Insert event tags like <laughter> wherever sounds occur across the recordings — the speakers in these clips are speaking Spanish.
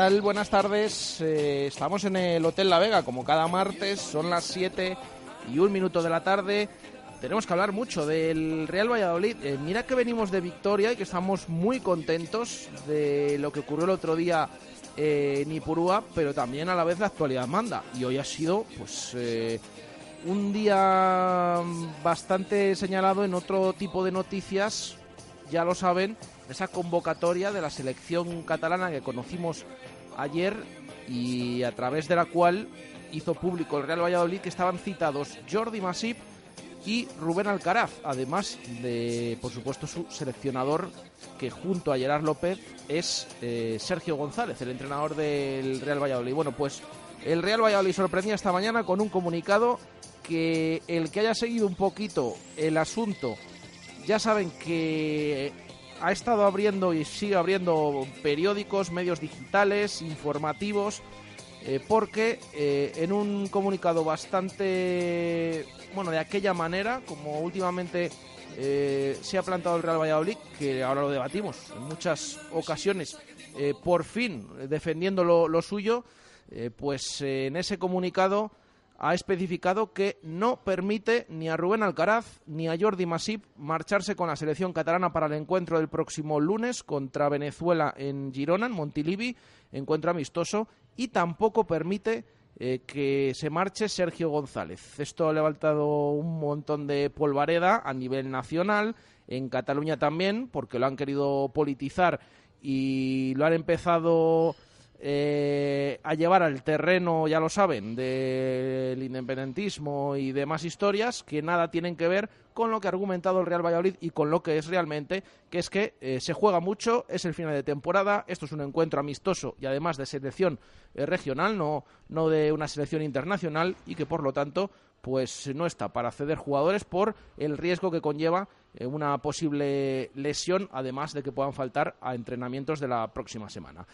Tal? Buenas tardes. Eh, estamos en el Hotel La Vega, como cada martes, son las 7 y un minuto de la tarde. Tenemos que hablar mucho del Real Valladolid. Eh, mira que venimos de victoria y que estamos muy contentos de lo que ocurrió el otro día eh, en Ipurúa, pero también a la vez la actualidad manda. Y hoy ha sido, pues, eh, un día bastante señalado en otro tipo de noticias, ya lo saben, esa convocatoria de la selección catalana que conocimos ayer y a través de la cual hizo público el Real Valladolid que estaban citados Jordi Masip y Rubén Alcaraz, además de, por supuesto, su seleccionador, que junto a Gerard López es eh, Sergio González, el entrenador del Real Valladolid. Bueno, pues el Real Valladolid sorprendía esta mañana con un comunicado que el que haya seguido un poquito el asunto, ya saben que ha estado abriendo y sigue abriendo periódicos, medios digitales, informativos, eh, porque eh, en un comunicado bastante, bueno, de aquella manera, como últimamente eh, se ha plantado el Real Valladolid, que ahora lo debatimos en muchas ocasiones, por fin defendiendo lo, suyo, pues en ese comunicado ha especificado que no permite ni a Rubén Alcaraz ni a Jordi Masip marcharse con la selección catalana para el encuentro del próximo lunes contra Venezuela en Girona, en Montilivi, encuentro amistoso, y tampoco permite eh, que se marche Sergio González. Esto ha levantado un montón de polvareda a nivel nacional, en Cataluña también, porque lo han querido politizar y lo han empezado eh, a llevar al terreno, ya lo saben, del independentismo y demás historias que nada tienen que ver con lo que ha argumentado el Real Valladolid y con lo que es realmente, que es que eh, se juega mucho, es el final de temporada, esto es un encuentro amistoso y además de selección eh, regional, no, no de una selección internacional y que por lo tanto pues no está para ceder jugadores por el riesgo que conlleva eh, una posible lesión, además de que puedan faltar a entrenamientos de la próxima semana.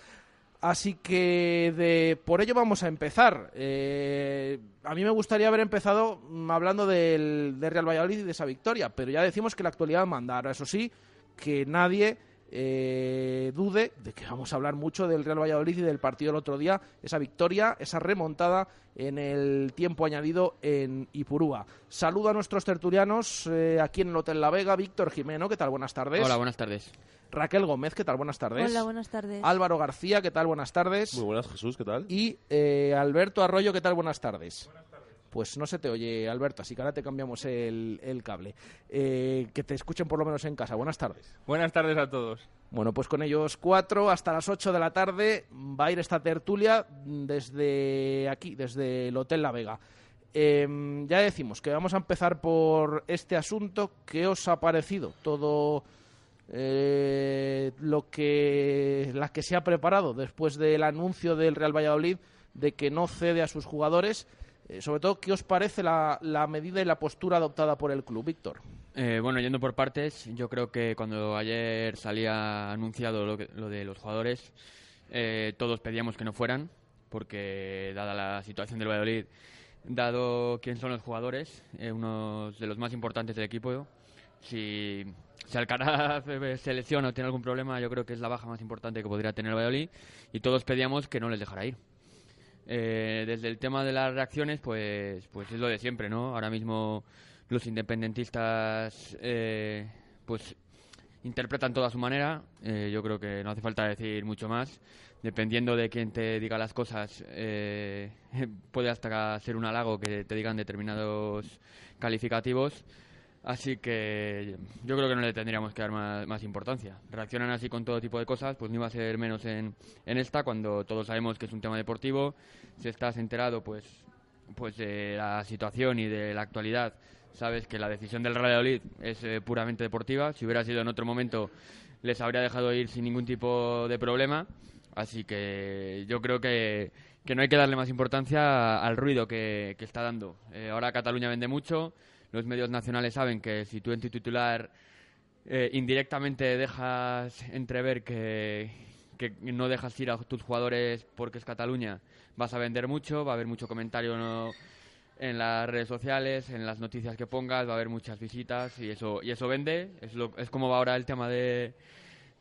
Así que de, por ello vamos a empezar. Eh, a mí me gustaría haber empezado mm, hablando del, Real Valladolid y de esa victoria, pero ya decimos que la actualidad manda. Ahora, eso sí, que nadie eh, dude de que vamos a hablar mucho del Real Valladolid y del partido del otro día, esa victoria, esa remontada en el tiempo añadido en Ipurúa. Saludo a nuestros tertulianos eh, aquí en el Hotel La Vega, Víctor Jimeno, ¿qué tal? Buenas tardes. Hola, buenas tardes. Raquel Gómez, ¿qué tal? Buenas tardes. Hola, buenas tardes. Álvaro García, ¿qué tal? Buenas tardes. Muy buenas, Jesús, ¿qué tal? Y eh, Alberto Arroyo, ¿qué tal? Buenas tardes. Pues no se te oye, Alberto, así que ahora te cambiamos el, el cable. Eh, que te escuchen por lo menos en casa. Buenas tardes. Buenas tardes a todos. Bueno, pues con ellos cuatro hasta las ocho de la tarde va a ir esta tertulia desde aquí, desde el Hotel La Vega. Eh, ya decimos que vamos a empezar por este asunto. ¿Qué os ha parecido todo eh, lo que la que se ha preparado después del anuncio del Real Valladolid de que no cede a sus jugadores? Eh, sobre todo, ¿qué os parece la, la medida y la postura adoptada por el club, Víctor? Eh, bueno, yendo por partes, yo creo que cuando ayer salía anunciado lo, que- lo de los jugadores, eh, todos pedíamos que no fueran, porque dada la situación del Valladolid, dado quién son los jugadores, eh, unos de los más importantes del equipo, si, si Alcaraz <laughs> eh, se lesiona o tiene algún problema, yo creo que es la baja más importante que podría tener el Valladolid, y todos pedíamos que no les dejara ir. Eh, desde el tema de las reacciones, pues, pues es lo de siempre, ¿no? Ahora mismo los independentistas, eh, pues interpretan todo a su manera. Eh, yo creo que no hace falta decir mucho más. Dependiendo de quién te diga las cosas, eh, <laughs> puede hasta ser un halago que te digan determinados calificativos. Así que yo creo que no le tendríamos que dar más, importancia. Reaccionan así con todo tipo de cosas, pues no iba a ser menos en, en esta, cuando todos sabemos que es un tema deportivo. Si estás enterado, pues, pues de la situación y de la actualidad, sabes que la decisión del Real Valladolid es eh, puramente deportiva. Si hubiera sido en otro momento, les habría dejado ir sin ningún tipo de problema. Así que yo creo que, que no hay que darle más importancia al ruido que, que está dando. Eh, ahora Cataluña vende mucho los medios nacionales saben que si tú en tu titular eh, indirectamente dejas entrever que, que no dejas ir a tus jugadores porque es Cataluña, vas a vender mucho, va a haber mucho comentario en las redes sociales, en las noticias que pongas, va a haber muchas visitas y eso y eso vende, es, lo, es como va ahora el tema de,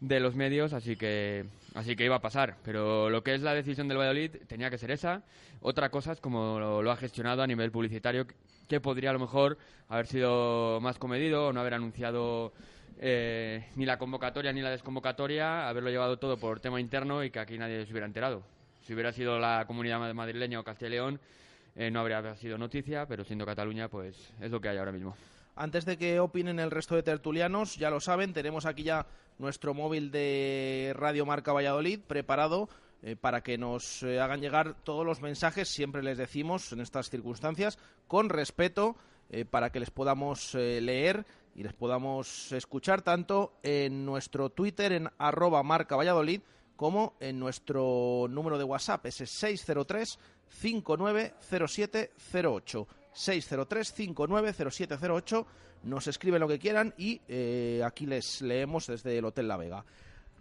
de los medios, así que así que iba a pasar. Pero lo que es la decisión del Valladolid tenía que ser esa. Otra cosa es como lo, ha gestionado a nivel publicitario, que podría a lo mejor haber sido más comedido o no haber anunciado eh, ni la convocatoria ni la desconvocatoria, haberlo llevado todo por tema interno y que aquí nadie se hubiera enterado. Si hubiera sido la comunidad madrileña o Castilla y León, eh, no habría sido noticia, pero siendo Cataluña, pues es lo que hay ahora mismo. Antes de que opinen el resto de tertulianos, ya lo saben, tenemos aquí ya nuestro móvil de Radio Marca Valladolid preparado eh, para que nos eh, hagan llegar todos los mensajes, siempre les decimos en estas circunstancias, con respeto, eh, para que les podamos leer y les podamos escuchar tanto en nuestro Twitter en arroba marca Valladolid como en nuestro número de WhatsApp, ese 603 590708. 603-590708. Nos escriben lo que quieran y eh, aquí les leemos desde el Hotel La Vega.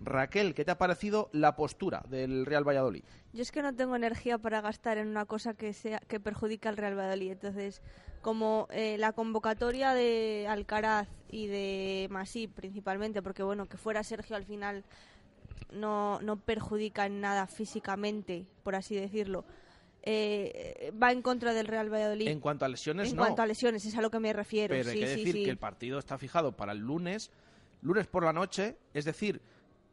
Raquel, ¿qué te ha parecido la postura del Real Valladolid? Yo es que no tengo energía para gastar en una cosa que sea que perjudica al Real Valladolid. Entonces, como eh, la convocatoria de Alcaraz y de Masí principalmente, porque bueno, que fuera Sergio al final no, no perjudica en nada físicamente, por así decirlo eh, va en contra del Real Valladolid. En cuanto a lesiones, en no. En cuanto a lesiones, es a lo que me refiero. Pero hay que decir que el partido está fijado para el lunes, lunes por la noche, es decir,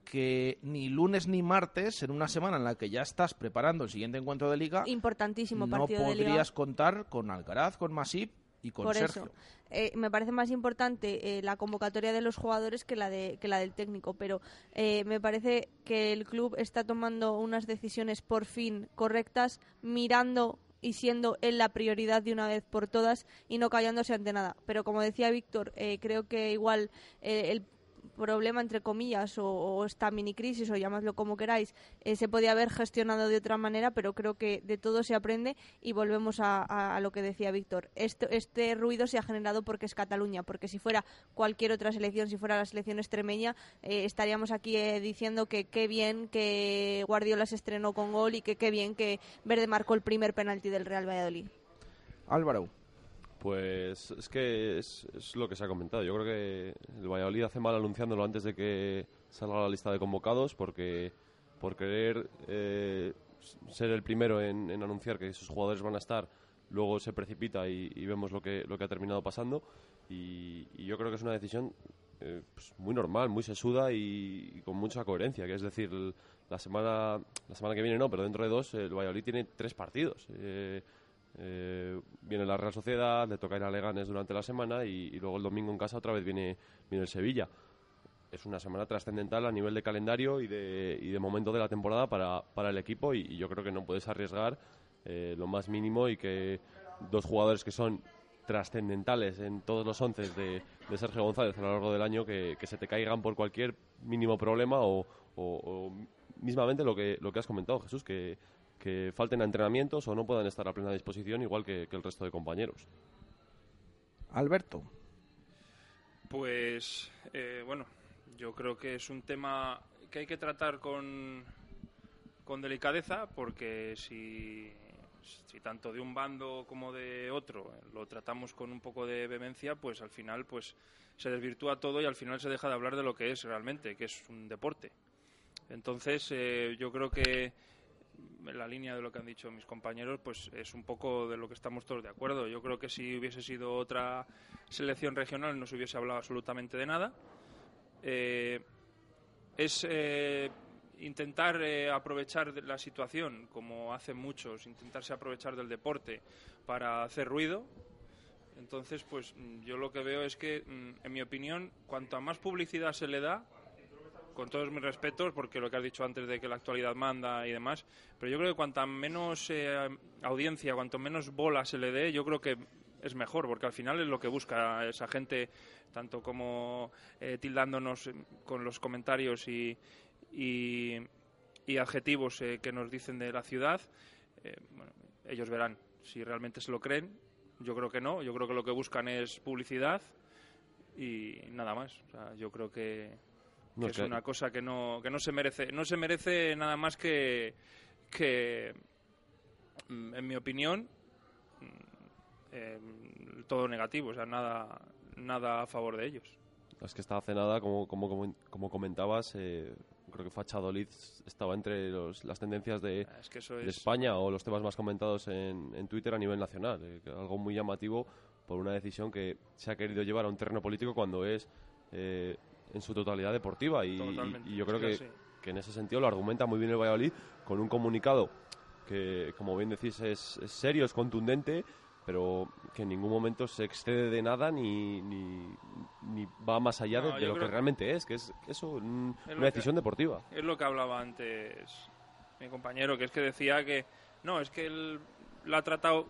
que ni lunes ni martes, en una semana en la que ya estás preparando el siguiente encuentro de liga, importantísimo partido no podrías contar con Alcaraz, con Masip y con Por Sergio. Eso, eh, me parece más importante eh, la convocatoria de los jugadores que la, de, que la del técnico, pero eh, me parece que el club está tomando unas decisiones por fin correctas, mirando y siendo él la prioridad de una vez por todas y no callándose ante nada. Pero como decía Víctor, creo que igual el problema, entre comillas, o, esta mini crisis, o llamadlo como queráis, eh, se podía haber gestionado de otra manera, pero creo que de todo se aprende y volvemos a, lo que decía Víctor. Este, este ruido se ha generado porque es Cataluña, porque si fuera cualquier otra selección, si fuera la selección extremeña, eh, estaríamos aquí eh, diciendo que qué bien que Guardiola se estrenó con gol y que qué bien que Verde marcó el primer penalti del Real Valladolid. Álvaro. Pues es que es, lo que se ha comentado. Yo creo que el Valladolid hace mal anunciándolo antes de que salga la lista de convocados porque por querer eh, ser el primero en, anunciar que sus jugadores van a estar, luego se precipita y, vemos lo que, lo que ha terminado pasando. Y, yo creo que es una decisión eh, pues muy normal, muy sesuda y, con mucha coherencia. Que es decir, la semana, la semana que viene no, pero dentro de dos el Valladolid tiene tres partidos. Eh, eh, viene la Real Sociedad, le toca ir a Leganes durante la semana y, luego el domingo en casa otra vez viene, viene el Sevilla. Es una semana trascendental a nivel de calendario y de, y de momento de la temporada para, para el equipo y, yo creo que no puedes arriesgar eh, lo más mínimo y que dos jugadores que son trascendentales en todos los once de, Sergio González a lo largo del año que, que se te caigan por cualquier mínimo problema o, o, mismamente lo que, lo que has comentado, Jesús, que que falten entrenamientos o no puedan estar a plena disposición igual que, el resto de compañeros. Alberto. Pues eh, bueno, yo creo que es un tema que hay que tratar con, con delicadeza porque si, si tanto de un bando como de otro lo tratamos con un poco de vehemencia, pues al final pues se desvirtúa todo y al final se deja de hablar de lo que es realmente, que es un deporte. Entonces eh, yo creo que en la línea de lo que han dicho mis compañeros, pues es un poco de lo que estamos todos de acuerdo. Yo creo que si hubiese sido otra selección regional no se hubiese hablado absolutamente de nada. Eh, es eh, intentar eh, aprovechar la situación, como hacen muchos, intentarse aprovechar del deporte para hacer ruido. Entonces, pues mm, yo lo que veo es que, mm, en mi opinión, cuanto más publicidad se le da, con todos mis respetos, porque lo que has dicho antes de que la actualidad manda y demás, pero yo creo que cuanta menos eh, audiencia, cuanto menos bola se le dé, yo creo que es mejor, porque al final es lo que busca esa gente, tanto como eh, tildándonos con los comentarios y, y, adjetivos eh, que nos dicen de la ciudad. Eh, bueno, ellos verán si realmente se lo creen. Yo creo que no. Yo creo que lo que buscan es publicidad y nada más. Yo creo que, que es una cosa que no, que no se merece. No se merece nada más que, que mm, en mi opinión, mm, eh, todo negativo. O sea, nada, nada a favor de ellos. Es que esta hace nada, como, como, como, como comentabas, eh, creo que Fachadolid estaba entre los- las tendencias de, Es que eso de es. España o los temas más comentados en, en Twitter a nivel nacional. eh, algo muy llamativo por una decisión que se ha querido llevar a un terreno político cuando es eh, en su totalidad deportiva. Y, yo creo que, en ese sentido lo argumenta muy bien el Valladolid con un comunicado que, como bien decís, es, es serio, es contundente, pero que en ningún momento se excede de nada ni, ni, ni va más allá No, de, lo que realmente es, que es eso, un- Es una que- decisión deportiva. Es lo que hablaba antes mi compañero, que es que decía que no, es que él la ha tratado,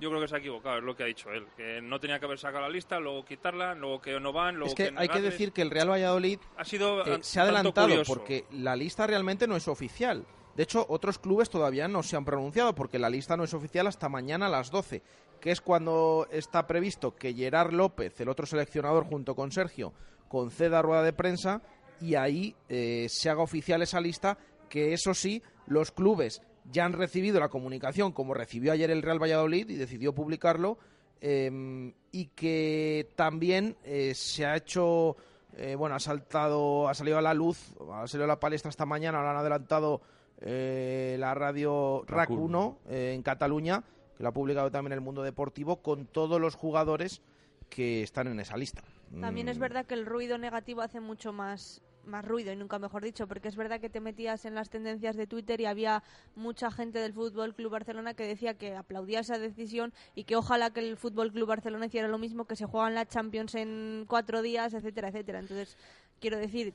yo creo que se ha equivocado, es lo que ha dicho él, que no tenía que haber sacado la lista, luego quitarla, luego que no van, luego Es que hay que decir que el Real Valladolid ha sido eh, se ha adelantado curioso. porque la lista realmente no es oficial. De hecho, otros clubes todavía no se han pronunciado porque la lista no es oficial hasta mañana a las 12, que es cuando está previsto que Gerard López, el otro seleccionador, junto con Sergio, conceda rueda de prensa y ahí eh, se haga oficial esa lista, que eso sí, los clubes ya han recibido la comunicación, como recibió ayer el Real Valladolid y decidió publicarlo, eh, y que también eh, se ha hecho eh, bueno, ha saltado, ha salido a la luz, ha salido a la palestra esta mañana, lo han adelantado eh, la radio RAC RAC 1 eh, en Cataluña, que lo ha publicado también el Mundo Deportivo, con todos los jugadores que están en esa lista. También es Mm, verdad que el ruido negativo hace mucho más más ruido y nunca mejor dicho, porque es verdad que te metías en las tendencias de Twitter y había mucha gente del Fútbol Club Barcelona que decía que aplaudía esa decisión y que ojalá que el Fútbol Club Barcelona hiciera lo mismo, que se juegan la Champions en cuatro días, etcétera, etcétera. Entonces, quiero decir,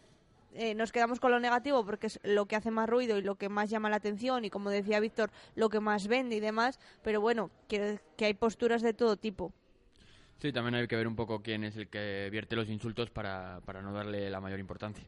eh, nos quedamos con lo negativo porque es lo que hace más ruido y lo que más llama la atención y como decía Víctor, lo que más vende y demás, pero bueno, quiero que hay posturas de todo tipo. Sí, también hay que ver un poco quién es el que vierte los insultos para, para no darle la mayor importancia.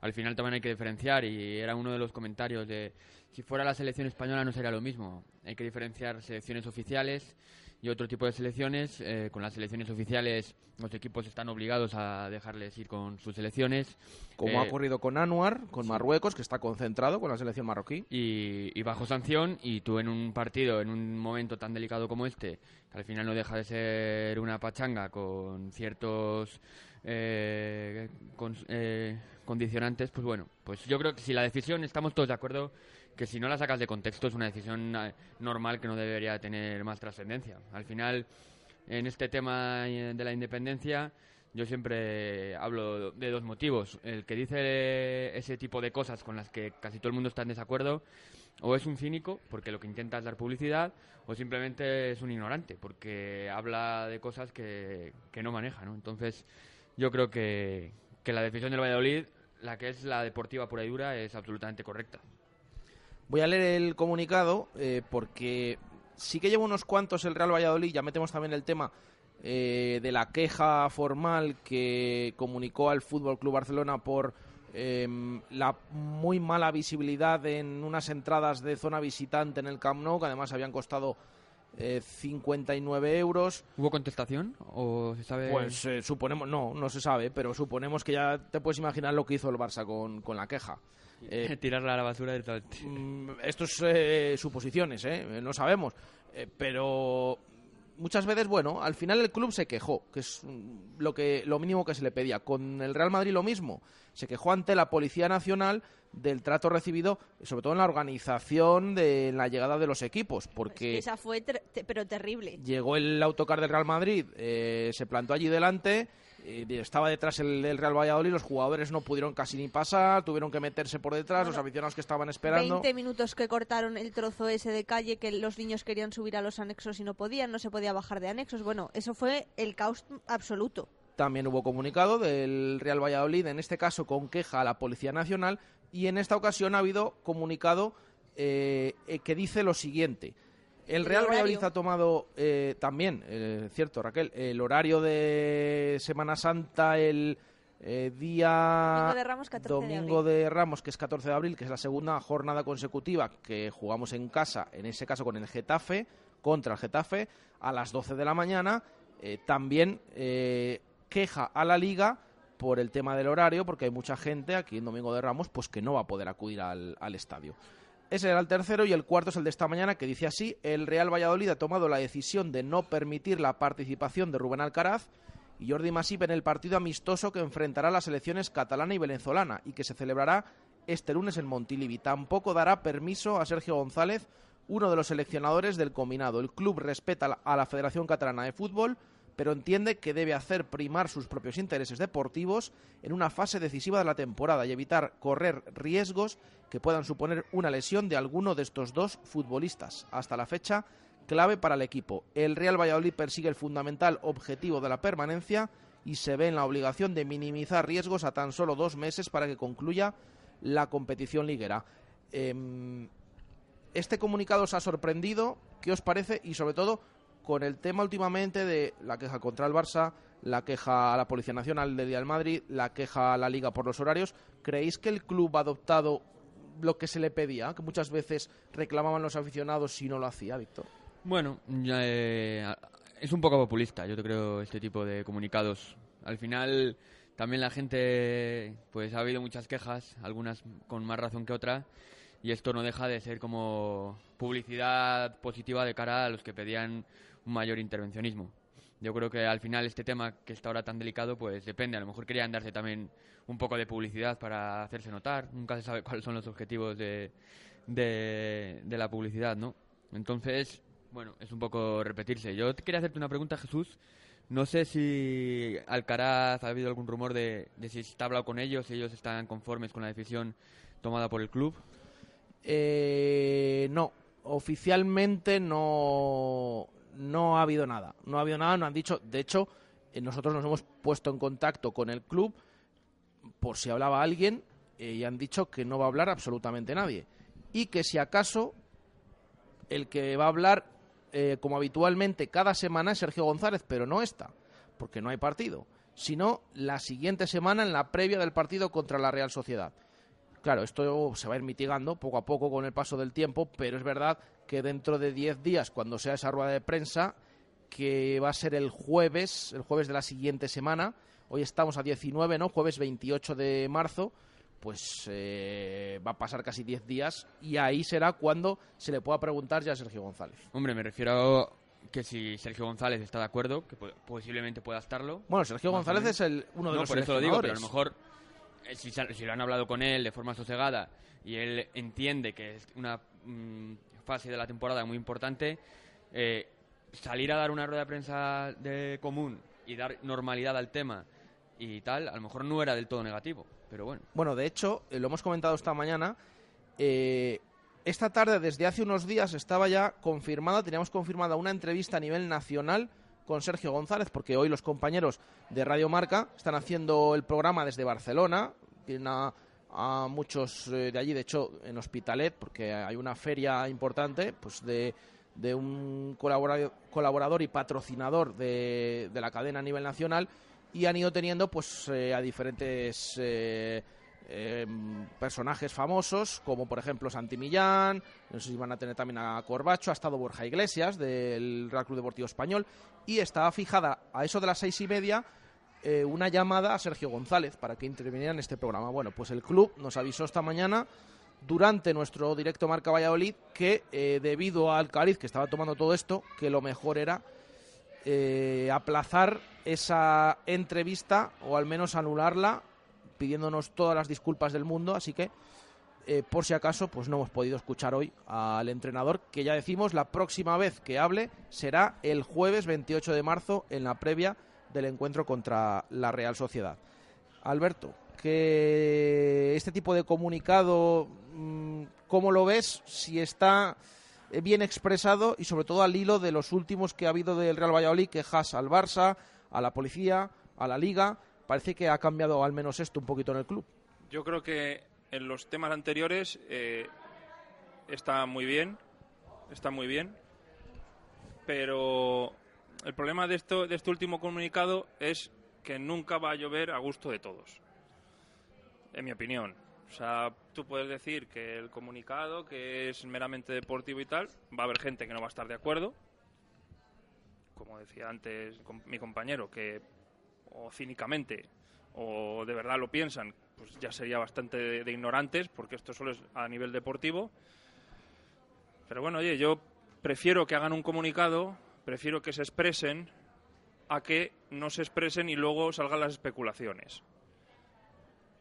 Al final también hay que diferenciar y era uno de los comentarios de si fuera la selección española no sería lo mismo. Hay que diferenciar selecciones oficiales y otro tipo de selecciones. Eh, con las selecciones oficiales los equipos están obligados a dejarles ir con sus selecciones. Como ha Eh, ocurrido con Anuar, con Marruecos, que está concentrado con la selección marroquí. y, y bajo sanción y tú en un partido, en un momento tan delicado como este, que al final no deja de ser una pachanga con ciertos eh, con- eh, condicionantes, pues bueno, pues yo creo que si la decisión, estamos todos de acuerdo que si no la sacas de contexto es una decisión eh, normal que no debería tener más trascendencia. Al final, en este tema eh, de la independencia, yo siempre hablo de dos motivos. El que dice ese tipo de cosas con las que casi todo el mundo está en desacuerdo, o es un cínico, porque lo que intenta es dar publicidad, o simplemente es un ignorante, porque habla de cosas que, que no maneja, ¿no? Entonces, yo creo que, que la decisión del Valladolid, la que es la deportiva pura y dura, es absolutamente correcta. Voy a leer el comunicado eh, porque sí que lleva unos cuantos el Real Valladolid, ya metemos también el tema eh, de la queja formal que comunicó al Fútbol Club Barcelona por em, la muy mala visibilidad en unas entradas de zona visitante en el Camp Nou, que además habían costado eh, 59 euros. ¿Hubo contestación? ¿O se sabe...? Pues eh, suponemos, no, no se sabe, pero suponemos que ya te puedes imaginar lo que hizo el Barça con, con la queja. Eh, <laughs> tirarla a la basura directamente. Mm, Esto es eh, suposiciones, ¿eh? No sabemos. Eh, pero muchas veces, bueno, al final el club se quejó, que es mm, lo, que, lo mínimo que se le pedía. Con el Real Madrid lo mismo. Se quejó ante la Policía Nacional del trato recibido, sobre todo en la organización de la llegada de los equipos, porque Esa fue, ter- te- pero terrible. llegó el autocar del Real Madrid, eh, se plantó allí delante eh, estaba detrás el, el Real Valladolid, los jugadores no pudieron casi ni pasar, tuvieron que meterse por detrás, los aficionados que estaban esperando. 20 minutos que cortaron el trozo ese de calle que los niños querían subir a los anexos y no podían, no se podía bajar de anexos. Bueno, eso fue el caos absoluto. También hubo comunicado del Real Valladolid, en este caso con queja a la Policía Nacional, y en esta ocasión ha habido comunicado eh, eh, que dice lo siguiente. El El Real horario. Valladolid ha tomado eh, también, eh, cierto Raquel, el horario de Semana Santa el eh, día Domingo de Ramos, 14 de Domingo de Ramos, que es 14 de abril, que es la segunda jornada consecutiva que jugamos en casa, en ese caso con el Getafe, contra el Getafe, a las 12 de la mañana. Eh, también eh, queja a la liga por el tema del horario, porque hay mucha gente aquí en Domingo de Ramos pues que no va a poder acudir al, al estadio. Ese era el tercero y el cuarto es el de esta mañana que dice así, el Real Valladolid ha tomado la decisión de no permitir la participación de Rubén Alcaraz y Jordi Masip en el partido amistoso que enfrentará a las selecciones catalana y venezolana y que se celebrará este lunes en Montilivi. Tampoco dará permiso a Sergio González, uno de los seleccionadores del combinado. El club respeta a la Federación Catalana de Fútbol, pero entiende que debe hacer primar sus propios intereses deportivos en una fase decisiva de la temporada y evitar correr riesgos que puedan suponer una lesión de alguno de estos dos futbolistas. Hasta la fecha, clave para el equipo. El Real Valladolid persigue el fundamental objetivo de la permanencia y se ve en la obligación de minimizar riesgos a tan solo dos meses para que concluya la competición liguera. Em, este comunicado os ha sorprendido, ¿qué os parece? Y sobre todo con el tema últimamente de la queja contra el Barça, la queja a la Policía Nacional del Real Madrid, la queja a la Liga por los horarios, ¿creéis que el club ha adoptado lo que se le pedía? Que muchas veces reclamaban los aficionados si no lo hacía, Víctor. Bueno, eh, es un poco populista, yo te creo, este tipo de comunicados. Al final, también la gente, pues ha habido muchas quejas, algunas con más razón que otras, y esto no deja de ser como publicidad positiva de cara a los que pedían un mayor intervencionismo. Yo creo que al final este tema que está ahora tan delicado, pues depende. A lo mejor querían darse también un poco de publicidad para hacerse notar. Nunca se sabe <laughs> cuáles son los objetivos de, de, la publicidad, ¿no? Entonces, bueno, es un poco repetirse. Yo quería hacerte una pregunta, Jesús. No sé si Alcaraz ha habido algún rumor de, de si está hablado con ellos, si ellos están conformes con la decisión tomada por el club. Eh, no, oficialmente no, no ha habido nada. No ha habido nada, no han dicho. De hecho, eh, nosotros nos hemos puesto en contacto con el club por si hablaba alguien eh, y han dicho que no va a hablar absolutamente nadie. Y que si acaso el que va a hablar, eh, como habitualmente, cada semana es Sergio González, pero no esta, porque no hay partido, sino la siguiente semana en la previa del partido contra la Real Sociedad. Claro, esto se va a ir mitigando poco a poco con el paso del tiempo, pero es verdad que dentro de 10 días, cuando sea esa rueda de prensa, que va a ser el jueves, el jueves de la siguiente semana, hoy estamos a 19, ¿no? Jueves 28 de marzo, pues eh, va a pasar casi 10 días y ahí será cuando se le pueda preguntar ya a Sergio González. Hombre, me refiero que si Sergio González está de acuerdo, que po- posiblemente pueda estarlo. Bueno, Sergio González es el, uno de no, los por eso lo digo, pero a lo mejor si, se- si lo han hablado con él de forma sosegada y él entiende que es una mm, fase de la temporada muy importante, eh, salir a dar una rueda de prensa de común y dar normalidad al tema y tal, a lo mejor no era del todo negativo, pero bueno. Bueno, de hecho, eh, lo hemos comentado esta mañana. eh, esta tarde, desde hace unos días, estaba ya confirmada, teníamos confirmada una entrevista a nivel nacional con Sergio González, porque hoy los compañeros de Radio Marca están haciendo el programa desde Barcelona. Tienen a, a muchos eh, de allí, de hecho, en Hospitalet, porque hay una feria importante, pues de, de un colaborador, colaborador y patrocinador de, de la cadena a nivel nacional y han ido teniendo pues eh, a diferentes eh, eh, personajes famosos como por ejemplo Santi Millán no sé si van a tener también a Corbacho ha estado Borja Iglesias del Real Club Deportivo Español y estaba fijada a eso de las seis y media eh, una llamada a Sergio González para que interviniera en este programa. Bueno pues el club nos avisó esta mañana durante nuestro directo Marca Valladolid que eh, debido al cariz que estaba tomando todo esto que lo mejor era eh, aplazar esa entrevista o al menos anularla pidiéndonos todas las disculpas del mundo así que eh, por si acaso pues no hemos podido escuchar hoy al entrenador que ya decimos la próxima vez que hable será el jueves 28 de marzo en la previa del encuentro contra la Real Sociedad. Alberto, que este tipo de comunicado, mm, ¿cómo lo ves? Si está eh, bien expresado y sobre todo al hilo de los últimos que ha habido del Real Valladolid, quejas al Barça, a la policía, a la liga. Parece que ha cambiado al menos esto un poquito en el club. Yo creo que en los temas anteriores eh, está muy bien, está muy bien, pero el problema de, esto, de este último comunicado es que nunca va a llover a gusto de todos, en mi opinión. O sea, tú puedes decir que el comunicado, que es meramente deportivo y tal, va a haber gente que no va a estar de acuerdo, como decía antes mi compañero, que o cínicamente o de verdad lo piensan, pues ya sería bastante de, ignorantes, porque esto solo es a nivel deportivo. Pero bueno, oye, yo prefiero que hagan un comunicado, prefiero que se expresen a que no se expresen y luego salgan las especulaciones.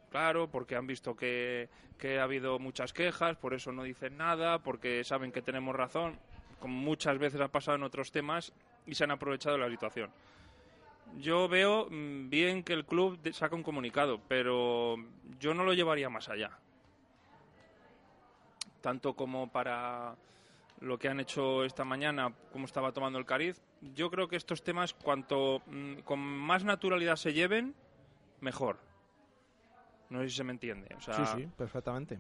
Claro, porque han visto que, ha habido muchas quejas, por eso no dicen nada, porque saben que tenemos razón, como muchas veces ha pasado en otros temas, y se han aprovechado la situación. Yo veo mm, bien que el club saca un comunicado, pero yo no lo llevaría más allá. Tanto como para lo que han hecho esta mañana, como estaba tomando el cariz. Yo creo que estos temas, cuanto mm, con más naturalidad se lleven, mejor. No sé si se me entiende. O sea, sí, sí, perfectamente.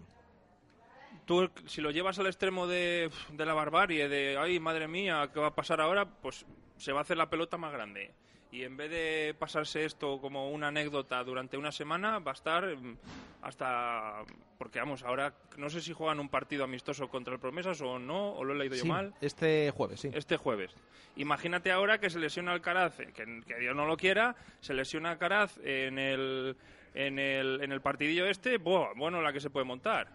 tú si lo llevas al extremo de, de la barbarie, de, ay, madre mía, ¿qué va a pasar ahora? Pues se va a hacer la pelota más grande. Y en vez de pasarse esto como una anécdota durante una semana, va a estar mm, hasta... Porque vamos, ahora no sé si juegan un partido amistoso contra el Promesas o no, o lo he leído yo mal. este jueves, sí. Este jueves. Imagínate ahora que se lesiona Alcaraz, eh, que, que Dios no lo quiera, se lesiona Alcaraz en el, en el, en el partidillo este, buah, bueno, la que se puede montar.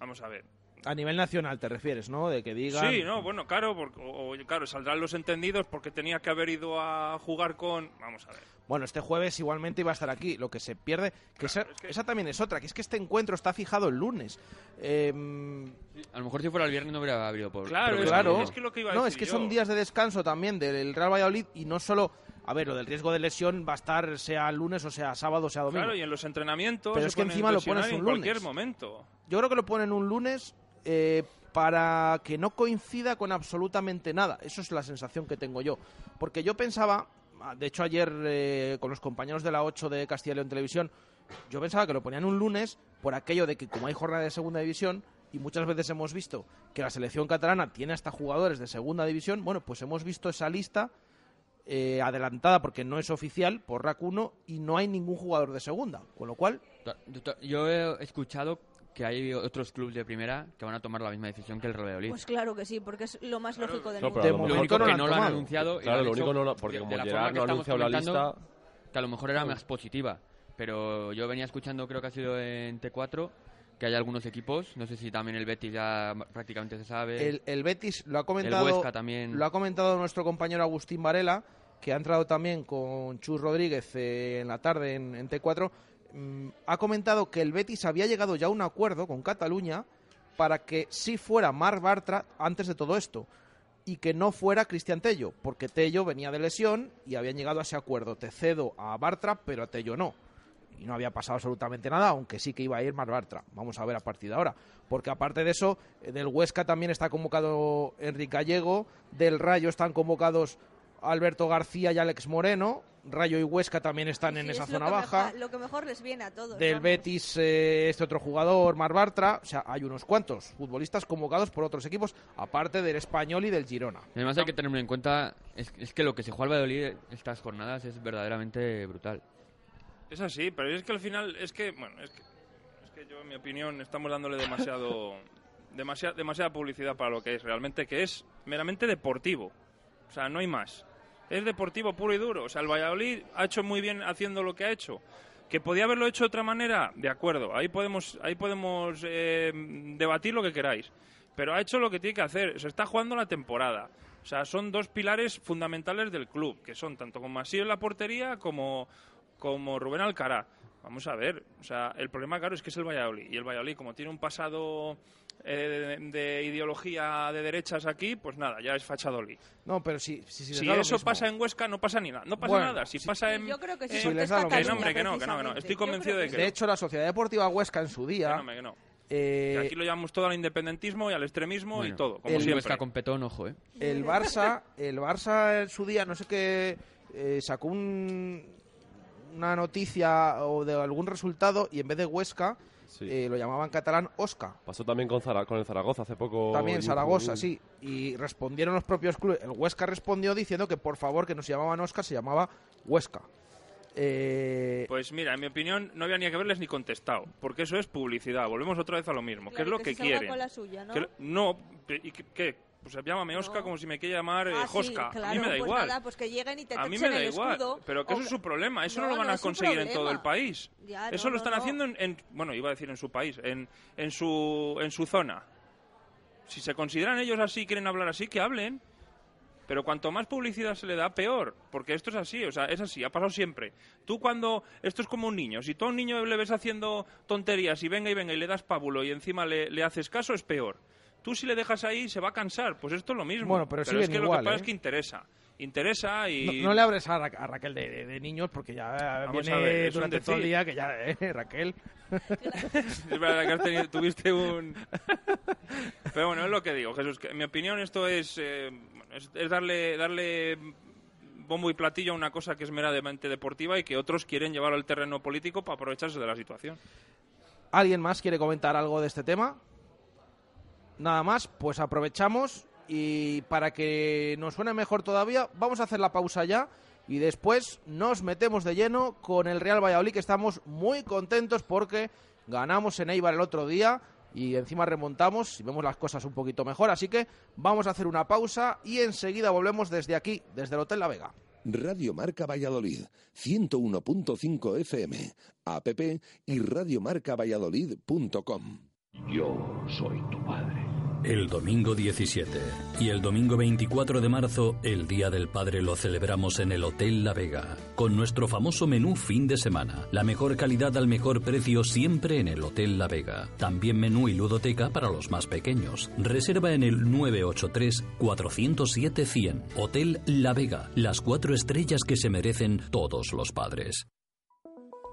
Vamos a ver. A nivel nacional te refieres, ¿no? De que digan... Sí, no, bueno, claro, porque, o, claro, saldrán los entendidos porque tenía que haber ido a jugar con... Vamos a ver. Bueno, este jueves igualmente iba a estar aquí. Lo que se pierde, que, esa, es que- esa también es otra, que es que este encuentro está fijado el lunes. Em, A lo mejor si fuera el viernes no hubiera habido por Claro, problema. claro. es que lo que iba a no, decir es que yo. son días de descanso también del Real Valladolid y no solo... A ver, lo del riesgo de lesión va a estar sea lunes o sea sábado o sea domingo. Claro, y en los entrenamientos Pero se es que encima lo pones un en cualquier lunes. momento. Yo creo que lo ponen un lunes eh, para que no coincida con absolutamente nada. Eso es la sensación que tengo yo. Porque yo pensaba, ah, de hecho ayer eh, con los compañeros de la 8 de Castilla y León Televisión, yo pensaba que lo ponían un lunes por aquello de que como hay jornada de segunda división y muchas veces hemos visto que la selección catalana tiene hasta jugadores de segunda división, bueno, pues hemos visto esa lista eh, adelantada porque no es oficial por RAC 1 y no hay ningún jugador de segunda, con lo cual Yo- Yo he escuchado que hay otros clubes de primera que van a tomar la misma decisión que el Real Valladolid. Pues claro que sí, porque es lo más lógico del No, mundo. lo único no que no lo han anunciado y Claro, han lo hecho único no lo- porque como de la Gerard forma que no ha estamos anunciado la lista- que a lo mejor era más positiva, pero yo venía escuchando, creo que ha sido en T4, que hay algunos equipos, no sé si también el Betis ya prácticamente se sabe. El, el Betis lo ha comentado. Huesca también. Lo ha comentado nuestro compañero Agustín Varela, que ha entrado también con Chus Rodríguez eh, en la tarde en, en T4. Mm, ha comentado que el Betis había llegado ya a un acuerdo con Cataluña para que sí fuera Marc Bartra antes de todo esto y que no fuera Cristian Tello, porque Tello venía de lesión y habían llegado a ese acuerdo. Te cedo a Bartra, pero a Tello no. Y no había pasado absolutamente nada, aunque sí que iba a ir Marc Bartra. Vamos a ver a partir de ahora. Porque aparte de eso, eh, del Huesca también está convocado Enrique Gallego, del Rayo están convocados Alberto García y Alex Moreno, Rayo y Huesca también están Sí, en esa es zona baja. lo que mejor les viene a todos. Del vamos. Betis, eh, este otro jugador, Mar Bartra. O sea, hay unos cuantos futbolistas convocados por otros equipos, aparte del Español y del Girona. Además hay que tener en cuenta, es, es que lo que se juega al Valladolid estas jornadas es verdaderamente brutal. Es así, pero es que al final, es que, bueno, es que, es que yo, en mi opinión, estamos dándole demasiado, <laughs> demasiada, demasiada publicidad para lo que es realmente, que es meramente deportivo. O sea, no hay más. Es deportivo puro y duro. O sea, el Valladolid ha hecho muy bien haciendo lo que ha hecho. Que podía haberlo hecho de otra manera, de acuerdo. Ahí podemos, ahí podemos eh, debatir lo que queráis. Pero ha hecho lo que tiene que hacer. Se está jugando la temporada. O sea, son dos pilares fundamentales del club, que son tanto con Masío en la portería como, como Rubén Alcará. Vamos a ver, o sea, el problema, claro, es que es el Valladolid. Y el Valladolid, como tiene un pasado eh, de, de ideología de derechas aquí, pues nada, ya es Fachadolid. No, pero si, si, si Si eso pasa en Huesca, no pasa ni nada. No pasa Bueno, nada. Si pasa en. Yo creo que sí, en- porque les da lo Que no, hombre, que no, que no, que no. Estoy convencido de que De no. hecho, la Sociedad Deportiva Huesca en su Que día... no, que no. eh, aquí lo llamamos todo al independentismo y al extremismo Bueno, y todo, como el siempre. Huesca con petón, ojo, ¿eh? el Barça, el Barça en su día, no sé qué, eh, sacó un- una noticia o de algún resultado y en vez de Huesca Sí. eh, lo llamaban catalán Osca. Pasó también con, Zara- con el Zaragoza hace poco. También Zaragoza, un- sí. Y respondieron los propios clubes. El Huesca respondió diciendo que por favor que no se llamaban Oscar, se llamaba Huesca. Eh, Pues mira, en mi opinión, no había ni que verles ni contestado, porque eso es publicidad. Volvemos otra vez a lo mismo. ¿Qué es lo que que, quieren? con la suya, ¿no? Que- no, pe- ¿y qué- qué? Pues llámame Oscar No. como si me quiere llamar eh, Ah, sí, Josca. claro, a mí me da pues igual. nada, pues que lleguen y te a mí me da el igual. escudo. Pero que o- eso es su problema. Eso no, No, lo van a conseguir en todo el país. Ya, eso lo están haciendo en, en- bueno, iba a decir en su país, en, en su en su zona. Si se consideran ellos así, quieren hablar así, que hablen. Pero cuanto más publicidad se le da, peor. Porque esto es así, o sea, es así, ha pasado siempre. Tú cuando... Esto es como un niño. Si tú a un niño le ves haciendo tonterías y venga y venga y le das pábulo y encima le, le haces caso, es peor. Tú si le dejas ahí, se va a cansar. Pues esto es lo mismo. Bueno, pero es siguen que lo que pasa ¿eh? es que interesa. Interesa y... no, no le abres a, Ra- a Raquel de, de- de niños porque ya eh, Vamos viene ver, es durante todo el día que ya, eh, <laughs> Raquel. Es verdad que has tenido- tuviste un... Pero bueno, es lo que digo, Jesús. Que en mi opinión esto es, eh, es, es darle, darle bombo y platillo a una cosa que es meramente deportiva y que otros quieren llevarlo al terreno político para aprovecharse de la situación. ¿Alguien más quiere comentar algo de este tema? Nada más, pues aprovechamos y para que nos suene mejor todavía, vamos a hacer la pausa ya y después nos metemos de lleno con el Real Valladolid que estamos muy contentos porque ganamos en Eibar el otro día y encima remontamos y vemos las cosas un poquito mejor, así que vamos a hacer una pausa y enseguida volvemos desde aquí, desde el Hotel La Vega. Radio Marca Valladolid, 101.5 FM, app y radiomarcavalladolid.com. Yo soy tu padre. El domingo 17 y el domingo 24 de marzo, el Día del Padre lo celebramos en el Hotel La Vega, con nuestro famoso menú fin de semana. La mejor calidad al mejor precio siempre en el Hotel La Vega. También menú y ludoteca para los más pequeños. Reserva en el 983-407-100. Hotel La Vega, las cuatro estrellas que se merecen todos los padres.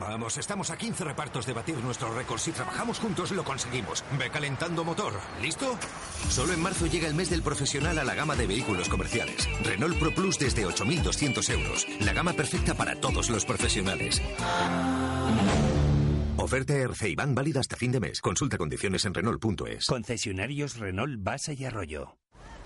Vamos, estamos a 15 repartos de batir nuestros récords. Si trabajamos juntos, lo conseguimos. Ve calentando motor. ¿Listo? Solo en marzo llega el mes del profesional a la gama de vehículos comerciales. Renault Pro Plus desde 8.200 euros. La gama perfecta para todos los profesionales. Oferta Erceibán válida hasta fin de mes. Consulta condiciones en Renault.es. Concesionarios Renault Basa y Arroyo.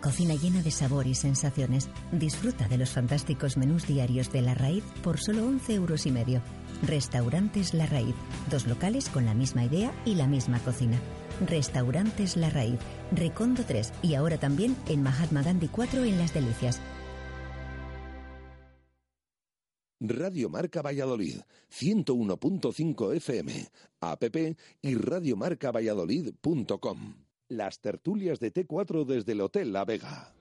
Cocina llena de sabor y sensaciones. Disfruta de los fantásticos menús diarios de La Raíz por solo 11 euros y medio. Restaurantes La Raíz. Dos locales con la misma idea y la misma cocina. Restaurantes La Raíz. Recondo 3 y ahora también en Mahatma Gandhi 4 en Las Delicias. Radio Marca Valladolid, 101.5 FM, app y radiomarcavalladolid.com. Las tertulias de T4 desde el Hotel La Vega.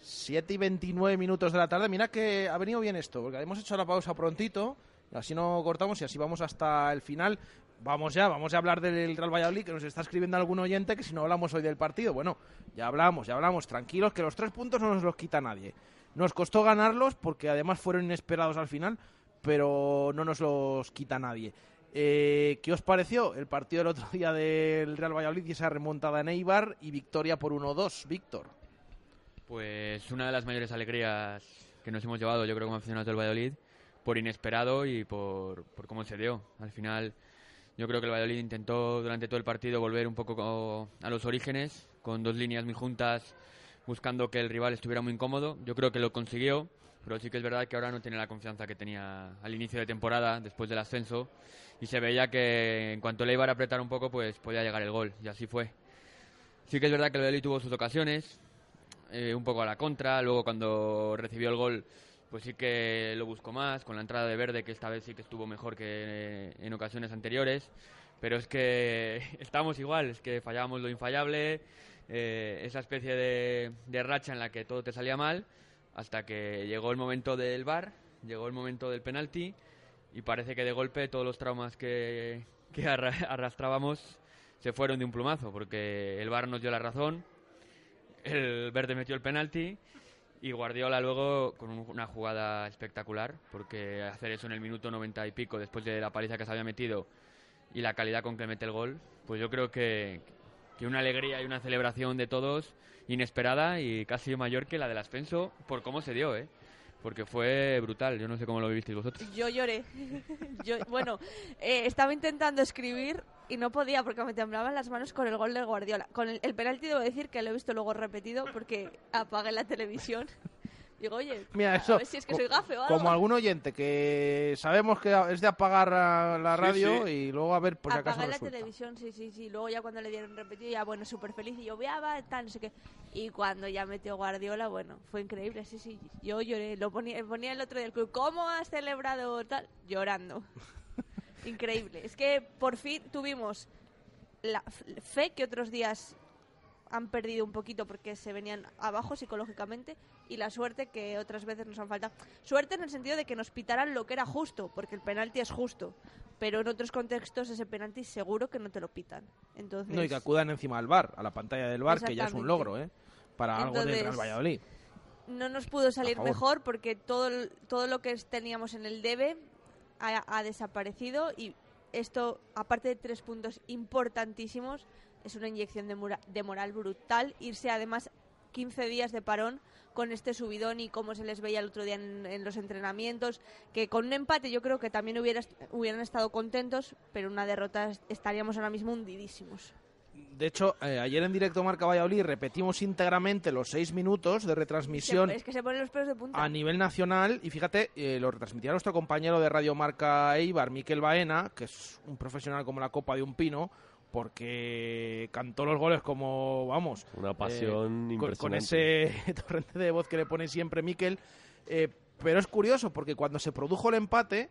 7 y 29 minutos de la tarde. Mira que ha venido bien esto, porque hemos hecho la pausa prontito, así no cortamos y así vamos hasta el final. Vamos ya, vamos a hablar del Real Valladolid, que nos está escribiendo algún oyente que si no hablamos hoy del partido, bueno, ya hablamos, ya hablamos, tranquilos, que los tres puntos no nos los quita nadie. Nos costó ganarlos porque además fueron inesperados al final, pero no nos los quita nadie. Eh, ¿Qué os pareció el partido del otro día del Real Valladolid y esa remontada en Eibar y victoria por 1-2, Víctor? Pues una de las mayores alegrías que nos hemos llevado, yo creo, como aficionados del Valladolid, por inesperado y por, por cómo se dio. Al final, yo creo que el Valladolid intentó durante todo el partido volver un poco a los orígenes, con dos líneas muy juntas, buscando que el rival estuviera muy incómodo. Yo creo que lo consiguió, pero sí que es verdad que ahora no tiene la confianza que tenía al inicio de temporada, después del ascenso, y se veía que en cuanto le iba a apretar un poco, pues podía llegar el gol, y así fue. Sí que es verdad que Valladolid tuvo sus ocasiones, eh, un poco a la contra, luego cuando recibió el gol, pues sí que lo buscó más, con la entrada de Verde, que esta vez sí que estuvo mejor que en ocasiones anteriores, pero es que <laughs> estamos igual, es que fallábamos lo infallable, eh, esa especie de, de, racha en la que todo te salía mal, hasta que llegó el momento del bar, llegó el momento del penalti, y parece que de golpe todos los traumas que, que arrastrábamos se fueron de un plumazo, porque el bar nos dio la razón, el verde metió el penalti y Guardiola luego con una jugada espectacular, porque hacer eso en el minuto 90 y pico después de la paliza que se había metido y la calidad con que mete el gol, pues yo creo que, que una alegría y una celebración de todos inesperada y casi mayor que la del ascenso por cómo se dio, ¿eh? porque fue brutal. Yo no sé cómo lo vivisteis vosotros. Yo lloré. <laughs> Yo, bueno, eh, estaba intentando escribir y no podía porque me temblaban las manos con el gol de Guardiola. Con el, el penalti debo decir que lo he visto luego repetido porque apagué la televisión <laughs> Digo, oye, Mira, eso, a ver si es que soy gafe o algo. Como algún oyente que sabemos que es de apagar la radio sí. y luego a ver por si acaso Apagué la resulta. televisión, sí, sí, sí. Luego ya cuando le dieron repetido, ya bueno, súper feliz. Y yo, vea, va, tal, no sé qué. Y cuando ya metió Guardiola, bueno, fue increíble, sí, sí. Yo lloré. Lo ponía, ponía el otro del club. ¿Cómo has celebrado tal? Llorando. <laughs> increíble. Es que por fin tuvimos la fe que otros días han perdido un poquito porque se venían abajo psicológicamente y la suerte que otras veces nos han faltado. Suerte en el sentido de que nos pitaran lo que era justo, porque el penalti es justo, pero en otros contextos ese penalti seguro que no te lo pitan. Entonces, No, y que acudan encima al bar, a la pantalla del bar, que ya es un logro, ¿eh? Para algo del Real Valladolid. no nos pudo salir mejor porque todo, todo lo que teníamos en el debe ha, ha desaparecido y esto, aparte de tres puntos importantísimos, es una inyección de, mura- de moral brutal. Irse además 15 días de parón con este subidón y cómo se les veía el otro día en, en los entrenamientos, que con un empate yo creo que también hubiera, hubieran estado contentos, pero una derrota est- estaríamos ahora mismo hundidísimos. De hecho, eh, ayer en directo Marca Valladolid repetimos íntegramente los seis minutos de retransmisión Se- es que se ponen los pelos de punta. a nivel nacional y fíjate, eh, lo retransmitía nuestro compañero de Radio Marca Eibar, Miquel Baena, que es un profesional como la copa de un pino, porque cantó los goles como, vamos, Una pasión eh, con- ese <laughs> torrente de voz que le pone siempre Miquel. Eh, pero es curioso porque cuando se produjo el empate,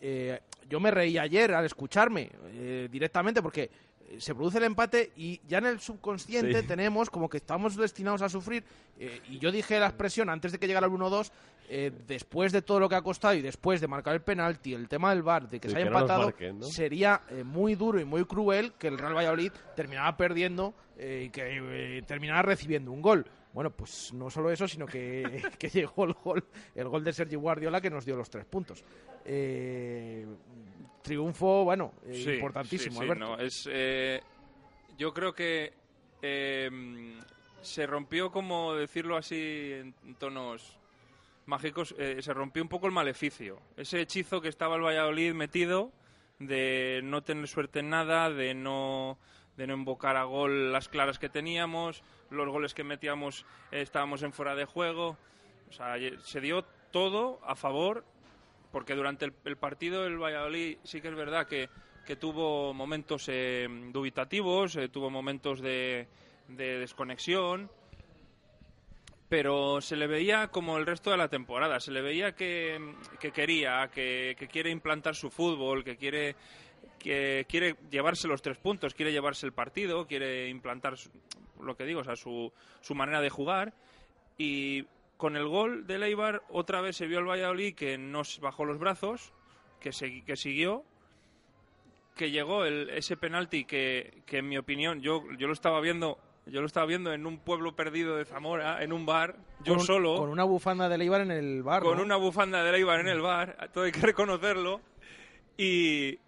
eh, yo me reí ayer al escucharme eh, directamente porque se produce el empate y ya en el subconsciente Sí. tenemos como que estamos destinados a sufrir. eh, y yo dije la expresión antes de que llegara el 1-2, eh, después de todo lo que ha costado y después de marcar el penalti, el tema del VAR, de que Sí, se haya que no nos empatado, marquen, ¿no? sería eh, muy duro y muy cruel que el Real Valladolid terminara perdiendo eh, y que eh, terminara recibiendo un gol. Bueno, pues no solo eso, sino que, <laughs> que llegó el gol, el gol de Sergio Guardiola que nos dio los tres puntos. Eh, triunfo, bueno, eh, Sí, importantísimo, sí, no, es, eh, yo creo que eh, se rompió, como decirlo así en tonos mágicos, eh, se rompió un poco el maleficio. Ese hechizo que estaba el Valladolid metido de no tener suerte en nada, de no de no invocar a gol las claras que teníamos, los goles que metíamos eh, estábamos en fuera de juego. O sea, se dio todo a favor porque durante el, el partido el Valladolid sí que es verdad que, que tuvo momentos eh, dubitativos, eh, tuvo momentos de, de desconexión, pero se le veía como el resto de la temporada, se le veía que, que quería, que, que quiere implantar su fútbol, que quiere que quiere llevarse los tres puntos, quiere llevarse el partido, quiere implantar su- lo que digo, o sea, su, su manera de jugar. Y con el gol de Leibar otra vez se vio el Valladolid que no bajó los brazos, que, segui- que siguió, que llegó el, ese penalti que, que en mi opinión yo, yo lo estaba viendo Yo lo estaba viendo en un pueblo perdido de Zamora, en un bar, yo Con un- solo. Con una bufanda de Leibar en el bar. con ¿no? una bufanda de Leibar en el bar, todo hay que <laughs> reconocerlo. Y,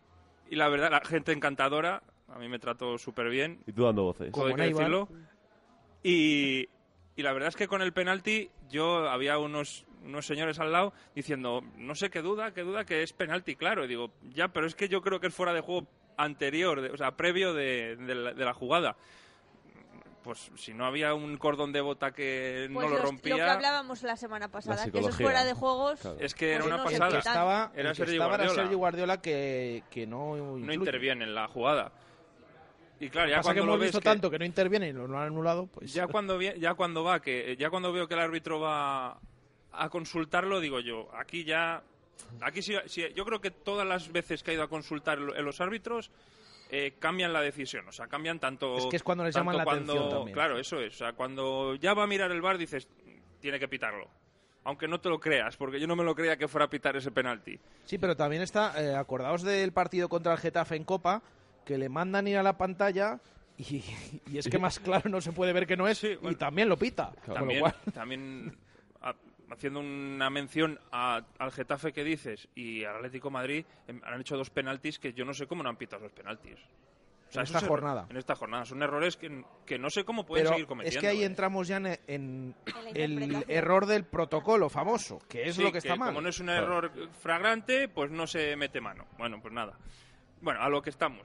y la verdad, la gente encantadora, a mí me trató súper bien, Y tú dando voces. todo hay que decirlo. Y, y la verdad es que con el penalti yo había unos, unos señores al lado diciendo, no sé qué duda, qué duda que es penalti, claro. Y digo, ya, pero es que yo creo que es fuera de juego anterior, de- o sea, previo de, de la, de la jugada. Pues si no había un cordón de bota que Pues no lo rompía... que hablábamos la semana pasada, que eso fuera de juegos. Es que era pues una no pasada. El que estaba, Era el que Sergio estaba era Guardiola. Sergio Guardiola que, que no no interviene en la jugada. Y claro, ya Pasa que cuando lo hemos ves visto que- tanto que no interviene y lo, lo han anulado, pues... ya cuando ya cuando va que ya cuando veo que el árbitro va a consultarlo digo yo aquí ya aquí sí, sí, yo creo que todas las veces que ha ido a consultar lo- en los árbitros eh, cambian la decisión o sea cambian tanto Es que es cuando les llaman la cuando- atención también. claro eso es o sea cuando ya va a mirar el bar dices tiene que pitarlo aunque no te lo creas porque yo no me lo creía que fuera a pitar ese penalti Sí, pero también está, eh, acordaos del partido contra el Getafe en Copa, que le mandan ir a la pantalla y, <laughs> y es que más claro no se puede ver que no es y también lo pita. Con lo También, cual- también <laughs> haciendo una mención a- al Getafe que dices y al Atlético de Madrid, em, han hecho dos penaltis que yo no sé cómo no han pitado los penaltis. En esta jornada. En esta jornada. Son errores que, que no sé cómo pueden pero seguir cometiendo. es que ahí ¿eh? entramos ya en, en el error del protocolo famoso, que es Sí, lo que está mal. Como no es un error fragrante, pues no se mete mano. Bueno, pues nada. Bueno, a lo que estamos.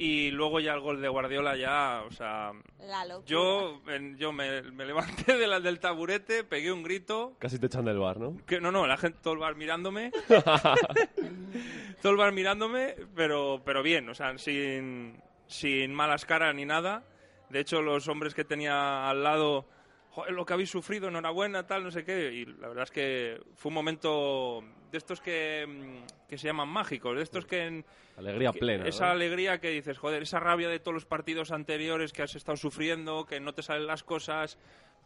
Y luego ya el gol de Guardiola ya, o sea... La locura. Yo, en- yo me, me levanté de la- del taburete, pegué un grito, Casi te echan del bar, ¿no? que no, no, la gente, todo el bar mirándome. <laughs> todo el bar mirándome, pero, pero bien, o sea, sin, sin malas caras ni nada. De hecho, los hombres que tenía al lado, joder, lo que habéis sufrido, enhorabuena, tal, no sé qué. Y la verdad es que fue un momento de estos que, mm, que se llaman mágicos, de estos que... en- Alegría que- plena, ¿no? Esa alegría que dices, joder, esa rabia de todos los partidos anteriores que has estado sufriendo, que no te salen las cosas,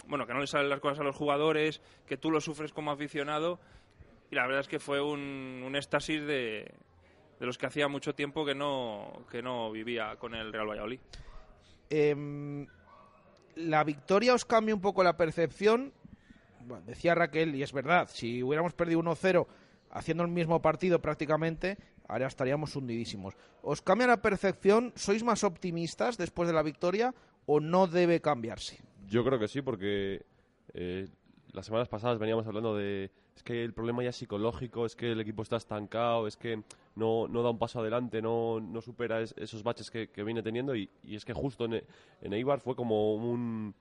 bueno, que no le salen las cosas a los jugadores, que tú lo sufres como aficionado. Y la verdad es que fue un, un éxtasis de, de los que hacía mucho tiempo que no, que no vivía con el Real Valladolid. Em, la victoria os cambia un poco la percepción. Decía Raquel, y es verdad, si hubiéramos perdido 1-0 haciendo el mismo partido prácticamente, ahora estaríamos hundidísimos. ¿Os cambia la percepción? ¿Sois más optimistas después de la victoria o no debe cambiarse? Yo creo que sí, porque eh, las semanas pasadas veníamos hablando de es que el problema ya es psicológico, es que el equipo está estancado, es que no, no da un paso adelante, no, no supera es- esos baches que, que viene teniendo y, y es que justo en, en Eibar fue como un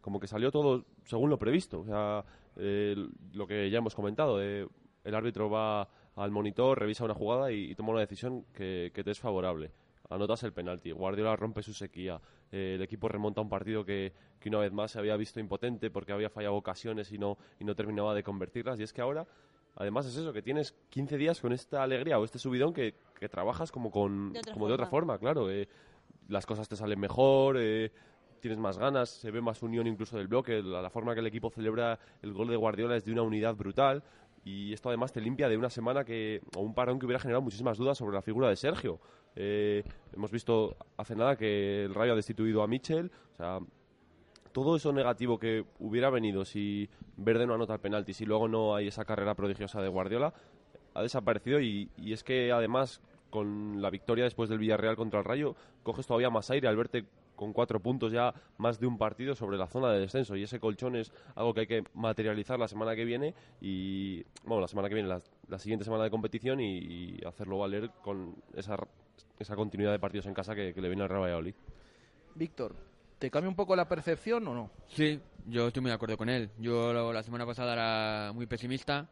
como que salió todo según lo previsto, o sea, eh, lo que ya hemos comentado, eh, el árbitro va al monitor, revisa una jugada y, y toma una decisión que, que te es favorable. Anotas el penalti, Guardiola rompe su sequía, eh, el equipo remonta un partido que, que una vez más se había visto impotente porque había fallado ocasiones y no, y no terminaba de convertirlas. Y es que ahora, además es eso, que tienes 15 días con esta alegría o este subidón que, que trabajas como, con, De otra como de otra forma. forma, claro. eh, las cosas te salen mejor, eh, tienes más ganas, se ve más unión incluso del bloque, la, la forma que el equipo celebra el gol de Guardiola es de una unidad brutal y esto además te limpia de una semana que o un parón que hubiera generado muchísimas dudas sobre la figura de Sergio. Eh, hemos visto hace nada que el Rayo ha destituido a Mitchell, o sea, todo eso negativo que hubiera venido si Verde no anota el penalti, si luego no hay esa carrera prodigiosa de Guardiola, ha desaparecido y, y es que además con la victoria después del Villarreal contra el Rayo coges todavía más aire al verte con cuatro puntos ya más de un partido sobre la zona de descenso y ese colchón es algo que hay que materializar la semana que viene y bueno la semana que viene la, la siguiente semana de competición y, y hacerlo valer con esa, esa continuidad de partidos en casa que, que le viene al Real Valladolid. Víctor, ¿te cambia un poco la percepción o no? Sí, yo estoy muy de acuerdo con él. Yo lo- la semana pasada era muy pesimista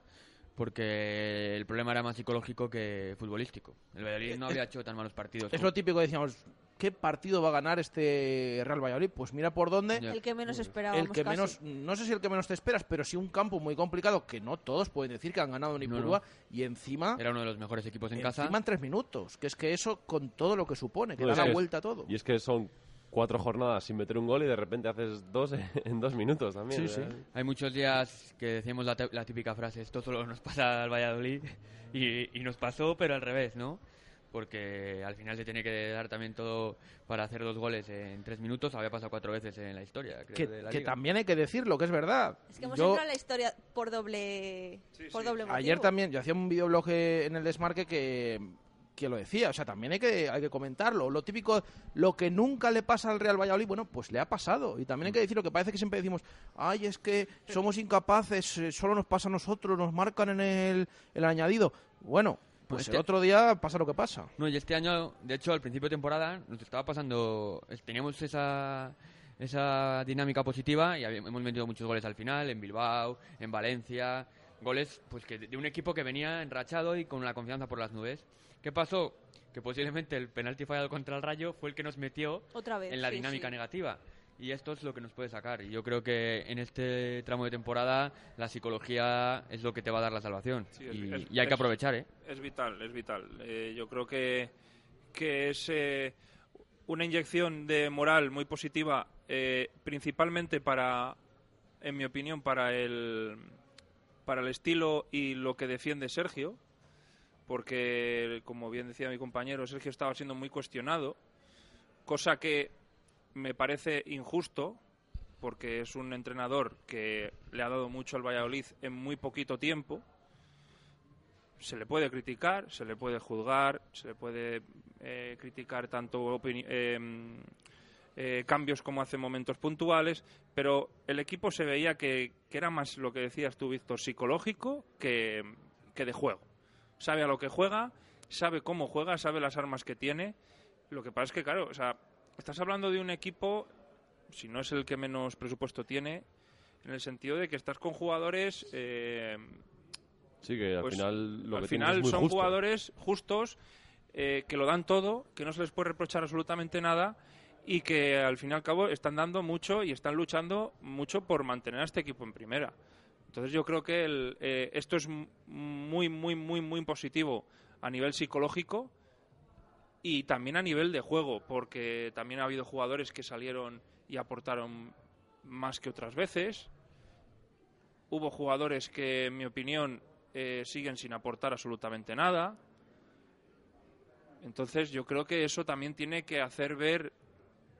porque el problema era más psicológico que futbolístico. El Valladolid no había hecho tan malos partidos. Es como- lo típico que decíamos, ¿qué partido va a ganar este Real Valladolid? Pues mira por dónde. El que menos esperábamos El que casi. menos, no sé si el que menos te esperas, pero sí un campo muy complicado que no todos pueden decir que han ganado ni No, Ipurúa no. y encima Era uno de los mejores equipos en encima casa. en tres minutos, que es que eso con todo lo que supone, que No, da es la es- vuelta a todo. Y es que son cuatro jornadas sin meter un gol y de repente haces dos <laughs> en dos minutos también. Sí, sí. Hay muchos días que decimos la, típica frase, esto solo nos pasa al Valladolid <laughs> y, y nos pasó, pero al revés, ¿no? Porque al final se tiene que dar también todo para hacer dos goles en tres minutos. Había pasado cuatro veces en la historia. creo, Que, de la que también hay que decirlo, que es verdad. Es que hemos Yo- entrado en la historia por doble, por doble motivo. Ayer también, yo hacía un videoblog en el Desmarque que, que lo decía, o sea, también hay que, hay que comentarlo. Lo típico, lo que nunca le pasa al Real Valladolid, bueno, pues le ha pasado. Y también hay que decirlo, que parece que siempre decimos, ay, es que somos incapaces, eh, solo nos pasa a nosotros, nos marcan en el, el añadido. Bueno, pues Este- el otro día pasa lo que pasa. No, y este año, de hecho, al principio de temporada nos estaba pasando, teníamos esa, esa dinámica positiva y habíamos- hemos metido muchos goles al final, en Bilbao, en Valencia, goles pues que de de un equipo que venía enrachado y con la confianza por las nubes. ¿Qué pasó? Que posiblemente el penalti fallado contra el Rayo fue el que nos metió Otra vez, en la sí, dinámica sí. negativa. Y esto es lo que nos puede sacar. Y yo creo que en este tramo de temporada la psicología es lo que te va a dar la salvación. Sí, es- y, es- y hay que aprovechar, ¿eh? Es vital, es vital. Eh, yo creo que, que es eh, una inyección de moral muy positiva, eh, principalmente para, en mi opinión, para el, para el estilo y lo que defiende Sergio, porque, como bien decía mi compañero, Sergio estaba siendo muy cuestionado, cosa que me parece injusto, porque es un entrenador que le ha dado mucho al Valladolid en muy poquito tiempo. Se le puede criticar, se le puede juzgar, se le puede eh, criticar tanto eh, eh, cambios como hace momentos puntuales, pero el equipo se veía que, que era más lo que decías tú, Víctor, psicológico que, que de juego. Sabe a lo que juega, sabe cómo juega, sabe las armas que tiene. Lo que pasa es que, claro, o sea, estás hablando de un equipo, si no es el que menos presupuesto tiene, en el sentido de que estás con jugadores. eh, Sí, que al pues, final lo al que tienen final es muy son justo. jugadores justos eh, que lo dan todo, que no se les puede reprochar absolutamente nada y que al fin y al cabo están dando mucho y están luchando mucho por mantener a este equipo en primera. Entonces yo creo que el, eh, esto es muy, muy, muy, muy positivo a nivel psicológico y también a nivel de juego, porque también ha habido jugadores que salieron y aportaron más que otras veces. Hubo jugadores que, en mi opinión, eh, siguen sin aportar absolutamente nada. Entonces yo creo que eso también tiene que hacer ver,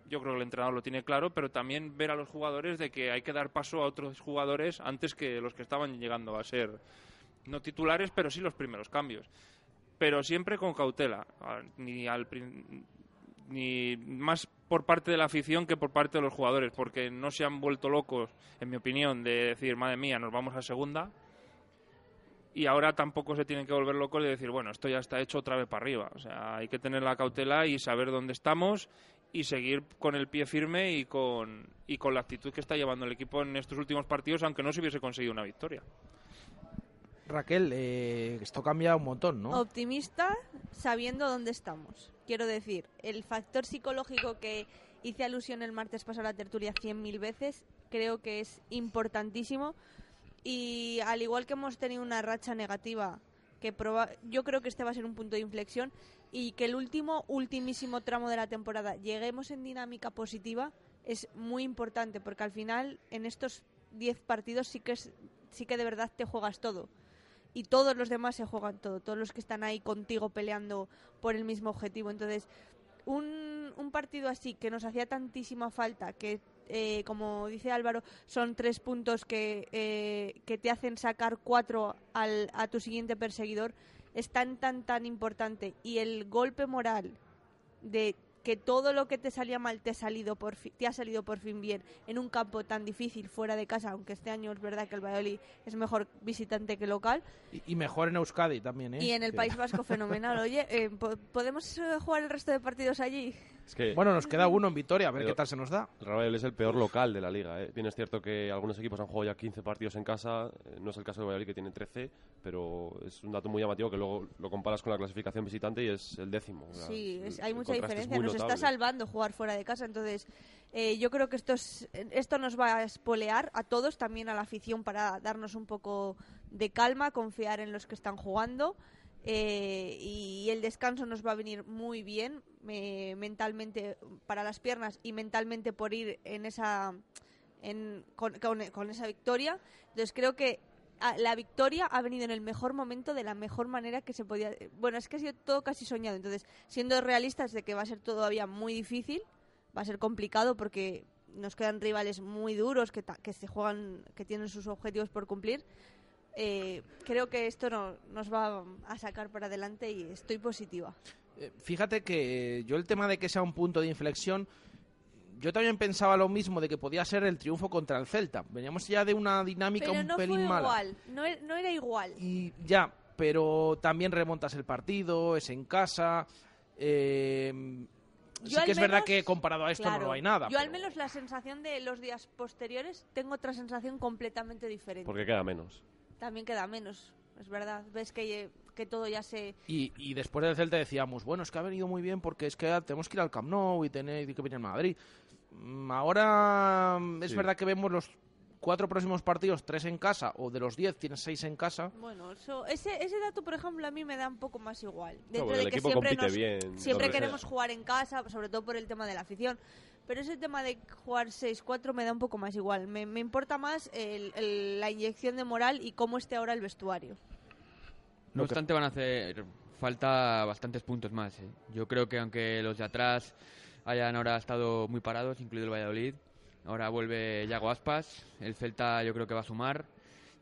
yo creo que el entrenador lo tiene claro, pero también ver a los jugadores de que hay que dar paso a otros jugadores antes que los que estaban llegando a ser no titulares, pero sí los primeros cambios. Pero siempre con cautela, ni al ni más por parte de la afición que por parte de los jugadores, porque no se han vuelto locos, en mi opinión, de decir, madre mía, nos vamos a segunda. Y ahora tampoco se tienen que volver locos de decir, bueno, esto ya está hecho otra vez para arriba. O sea, hay que tener la cautela y saber dónde estamos y seguir con el pie firme y con, y con la actitud que está llevando el equipo en estos últimos partidos, aunque no se hubiese conseguido una victoria. Raquel, eh, esto cambia un montón, ¿no? Optimista sabiendo dónde estamos. Quiero decir, el factor psicológico que hice alusión el martes pasado a la tertulia cien mil veces, creo que es importantísimo. Y al igual que hemos tenido una racha negativa, que proba- yo creo que este va a ser un punto de inflexión, y que el último, ultimísimo tramo de la temporada lleguemos en dinámica positiva, es muy importante, porque al final en estos 10 partidos sí que, es, sí que de verdad te juegas todo y todos los demás se juegan todo, todos los que están ahí contigo peleando por el mismo objetivo. Entonces, un, partido así que nos hacía tantísima falta, que eh, como dice Álvaro, son tres puntos que, eh, que te hacen sacar cuatro al, a tu siguiente perseguidor, es tan, tan, tan importante. Y el golpe moral de que todo lo que te salía mal te ha salido por fi- te ha salido por fin bien en un campo tan difícil fuera de casa, aunque este año es verdad que el Valladolid es mejor visitante que local Y, y mejor en Euskadi también, ¿eh? y en el Que- País Vasco fenomenal. Oye, eh, po- ¿podemos jugar el resto de partidos allí? Es que Bueno, nos queda uno en Vitoria, a ver qué tal se nos da. el Real es el peor local de la liga. ¿eh? Bien es cierto que algunos equipos han jugado ya 15 partidos en casa, eh, no es el caso de Valladolid que tiene 13, pero es un dato muy llamativo que luego lo comparas con la clasificación visitante y es el décimo. O sea, Sí, es- hay mucha diferencia. Nos está salvando jugar fuera de casa. Entonces, eh, yo creo que esto, es- esto nos va a espolear a todos, también a la afición, para darnos un poco de calma, confiar en los que están jugando. eh, y el descanso nos va a venir muy bien eh, mentalmente para las piernas y mentalmente por ir en esa en- con, con- con esa victoria. Entonces creo que la victoria ha venido en el mejor momento, de la mejor manera que se podía. Bueno, es que ha sido todo casi soñado. Entonces, siendo realistas de que va a ser todavía muy difícil, va a ser complicado porque nos quedan rivales muy duros que, ta- que se juegan, que tienen sus objetivos por cumplir. eh, creo que esto no, nos va a sacar para adelante y estoy positiva. Eh, Fíjate que yo el tema de que sea un punto de inflexión, yo también pensaba lo mismo de que podía ser el triunfo contra el Celta. Veníamos ya de una dinámica Pero un no fue pelín mala. igual, no, e- no era igual. Y ya, pero también remontas el partido, es en casa. eh, sí Yo que es verdad que comparado a esto Claro, no lo hay nada. Yo al menos la sensación de los días posteriores tengo otra sensación completamente diferente. Porque queda menos. También queda menos, es verdad. Ves que, que todo ya se... Y, y después del Celta decíamos, bueno, es que ha venido muy bien porque es que tenemos que ir al Camp Nou y tener que venir a Madrid. Mm, Ahora mm, es Sí. verdad que vemos los cuatro próximos partidos, tres en casa, o de los diez tienes seis en casa. Bueno, eso, ese, ese dato, por ejemplo, a mí me da un poco más igual. Dentro porque de que siempre, nos- bien, siempre queremos sea. jugar en casa, sobre todo por el tema de la afición. Pero ese tema de jugar 6-4 me da un poco más igual. Me, me importa más el- el- la inyección de moral y cómo esté ahora el vestuario. No obstante, van a hacer falta bastantes puntos más. ¿eh? Yo creo que aunque los de atrás hayan ahora estado muy parados, incluido el Valladolid, ahora vuelve Yago Aspas, el Celta yo creo que va a sumar.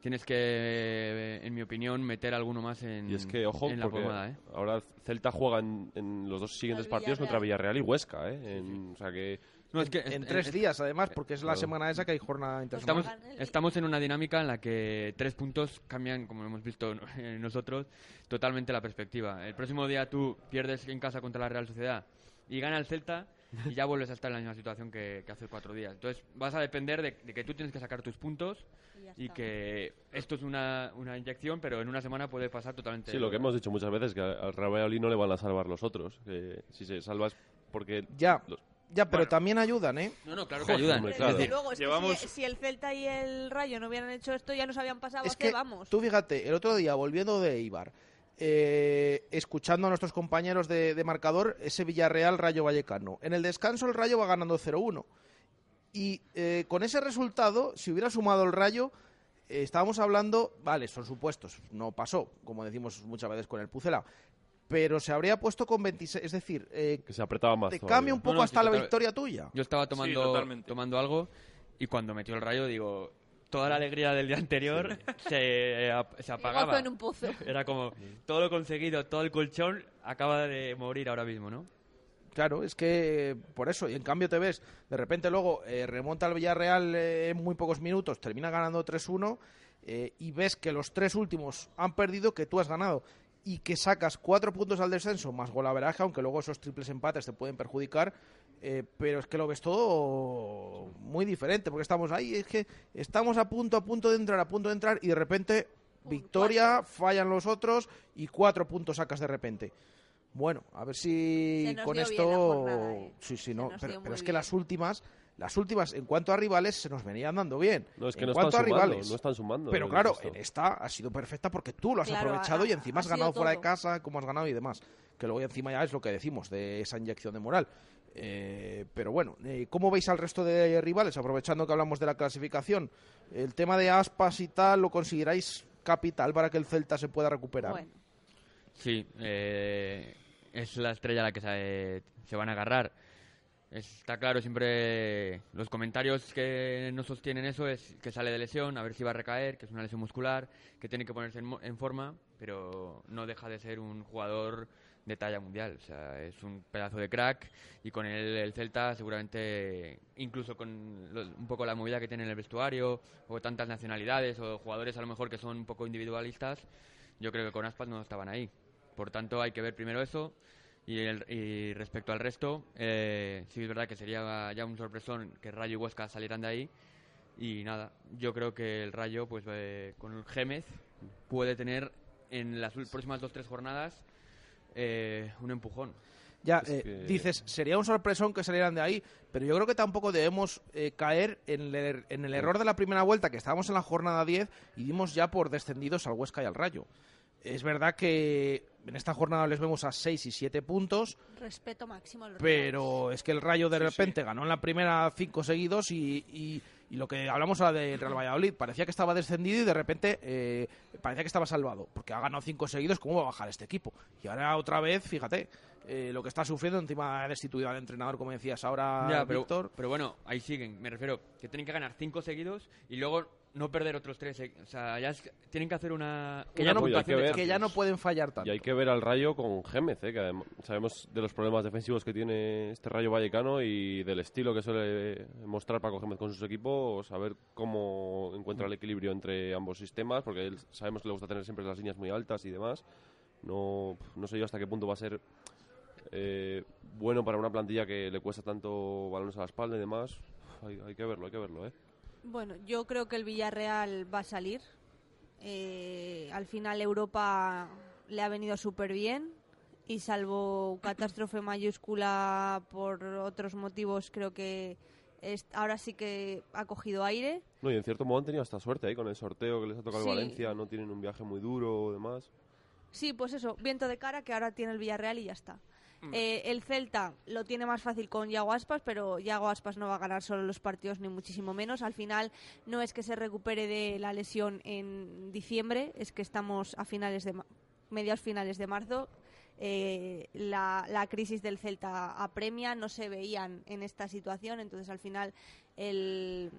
Tienes que, eh, en mi opinión, meter alguno más en, Y es que, ojo, en la porque pomada. ¿eh? ahora Celta juega en, en los dos siguientes partidos contra Villarreal y Huesca, ¿eh? En- O sea que... No, es que en es- tres es- días, además, porque es la Claro. semana esa que hay jornada Estamos, internacional. estamos en una dinámica en la que tres puntos cambian, como hemos visto eh, <laughs> nosotros, totalmente la perspectiva. El próximo día tú pierdes en casa contra la Real Sociedad y gana el Celta y ya vuelves a estar en la misma situación que, que hace cuatro días. Entonces vas a depender de, de que tú tienes que sacar tus puntos y, que esto es una, una inyección, pero en una semana puede pasar totalmente. Sí, lo que hemos dicho muchas veces, que al Real Valladolid no le van a salvar los otros. Que si se salva es porque... Ya, los- ya, pero también ayudan, ¿eh? No, no, claro que ayudan. Hombre, claro. Desde luego, es que Llevamos- si, si el Celta y el Rayo no hubieran hecho esto, ya nos habían pasado Es hace, que vamos. tú fíjate, el otro día, volviendo de Eibar, eh, escuchando a nuestros compañeros de, de marcador, ese Villarreal Rayo Vallecano. En el descanso el Rayo va ganando 0-1. Y eh, con ese resultado, si hubiera sumado el Rayo, eh, estábamos hablando, vale, son supuestos, no pasó, como decimos muchas veces con el Pucela, pero se habría puesto con 26, es decir, eh, Que se apretaba más te todavía. cambia un poco No, no, hasta sí, la victoria tuya. Yo estaba tomando, tomando algo y cuando metió el rayo, digo, toda la alegría del día anterior se, ap- se apagaba. en un pozo. Era como, todo lo conseguido, todo el colchón acaba de morir ahora mismo, ¿no? Claro, es que eh, por eso, y en cambio te ves, de repente luego eh, remonta al Villarreal eh, en muy pocos minutos, termina ganando 3-1 eh, y ves que los tres últimos han perdido, que tú has ganado y que sacas cuatro puntos al descenso más golaveraje, aunque luego esos triples empates te pueden perjudicar, eh, pero es que lo ves todo muy diferente, porque estamos ahí, es que estamos a punto, a punto de entrar, a punto de entrar y de repente victoria, fallan los otros y cuatro puntos sacas de repente. Bueno, a ver si con esto jornada, eh. sí, sí, no, pero, es que las últimas, las últimas en cuanto a rivales se nos venían dando bien. No, es que en no cuanto están a sumando, rivales, no están sumando, Pero es claro, en esta ha sido perfecta porque tú lo has Claro, aprovechado ha- y encima ha has ganado fuera de casa, como has ganado y demás. Que luego encima ya es lo que decimos de esa inyección de moral. Eh, pero bueno, eh, ¿cómo veis al resto de rivales? Aprovechando que hablamos de la clasificación, el tema de aspas y tal, ¿lo consideráis capital para que el Celta se pueda recuperar? Bueno, Sí, eh, es la estrella a la que se, se van a agarrar. Está claro, siempre los comentarios que no sostienen eso es que sale de lesión, a ver si va a recaer, que es una lesión muscular, que tiene que ponerse en, en forma, pero no deja de ser un jugador de talla mundial. O sea, es un pedazo de crack y con él el Celta seguramente, incluso con lo- un poco la movida que tiene en el vestuario, o tantas nacionalidades, o jugadores a lo mejor que son un poco individualistas, yo creo que con Aspas no estaban ahí. Por tanto, hay que ver primero eso. Y, el- y respecto al resto, eh, sí es verdad que sería ya un sorpresón que Rayo y Huesca salieran de ahí. Y nada, yo creo que el Rayo, pues eh, con el Gémez, puede tener en las próximas dos tres jornadas eh, un empujón. Ya, eh, que- dices, sería un sorpresón que salieran de ahí, pero yo creo que tampoco debemos eh, caer en el, er- en el error de la primera vuelta, que estábamos en la jornada 10 y dimos ya por descendidos al Huesca y al Rayo. Es verdad que en esta jornada les vemos a 6 y 7 puntos, respeto máximo a los pero es que el Rayo de repente ganó en la primera cinco seguidos y, y- Y lo que hablamos ahora del Real Valladolid, parecía que estaba descendido y de repente eh, parecía que estaba salvado, porque ha ganado cinco seguidos, ¿cómo va a bajar este equipo? Y ahora otra vez, fíjate, eh, lo que está sufriendo, encima ha destituido al entrenador, como decías ahora, Ya, pero, Víctor. pero bueno, ahí siguen. Me refiero que tienen que ganar cinco seguidos y luego no perder otros tres. eh, O sea, ya es- tienen que hacer una. Que ya, no, hay ver- que ya no pueden fallar tanto. Y hay que ver al Rayo con Gémez, ¿eh? que adem- sabemos de los problemas defensivos que tiene este Rayo Vallecano y del estilo que suele mostrar Paco Gémez con sus equipos, saber cómo encuentra el equilibrio entre ambos sistemas, porque él sabemos que le gusta tener siempre las líneas muy altas y demás. No, no sé yo hasta qué punto va a ser eh, bueno para una plantilla que le cuesta tanto balones a la espalda y demás. Hay, hay que verlo, hay que verlo, ¿eh? Bueno, yo creo que el Villarreal va a salir. Eh, al final Europa le ha venido súper bien y salvo catástrofe <clears throat> mayúscula por otros motivos, creo que es- ahora sí que ha cogido aire. No, y en cierto modo han tenido hasta suerte ahí con el sorteo que les ha tocado Sí. Valencia, no tienen un viaje muy duro demás. Sí, pues eso, viento de cara que ahora tiene el Villarreal y ya está. Mm. Eh, el Celta lo tiene más fácil con Yago Aspas, pero Yago Aspas no va a ganar solo los partidos ni muchísimo menos. Al final no es que se recupere de la lesión en diciembre, es que estamos a finales de mediados finales de marzo. Eh, la, la crisis del Celta apremia, no se veían en esta situación, entonces al final el,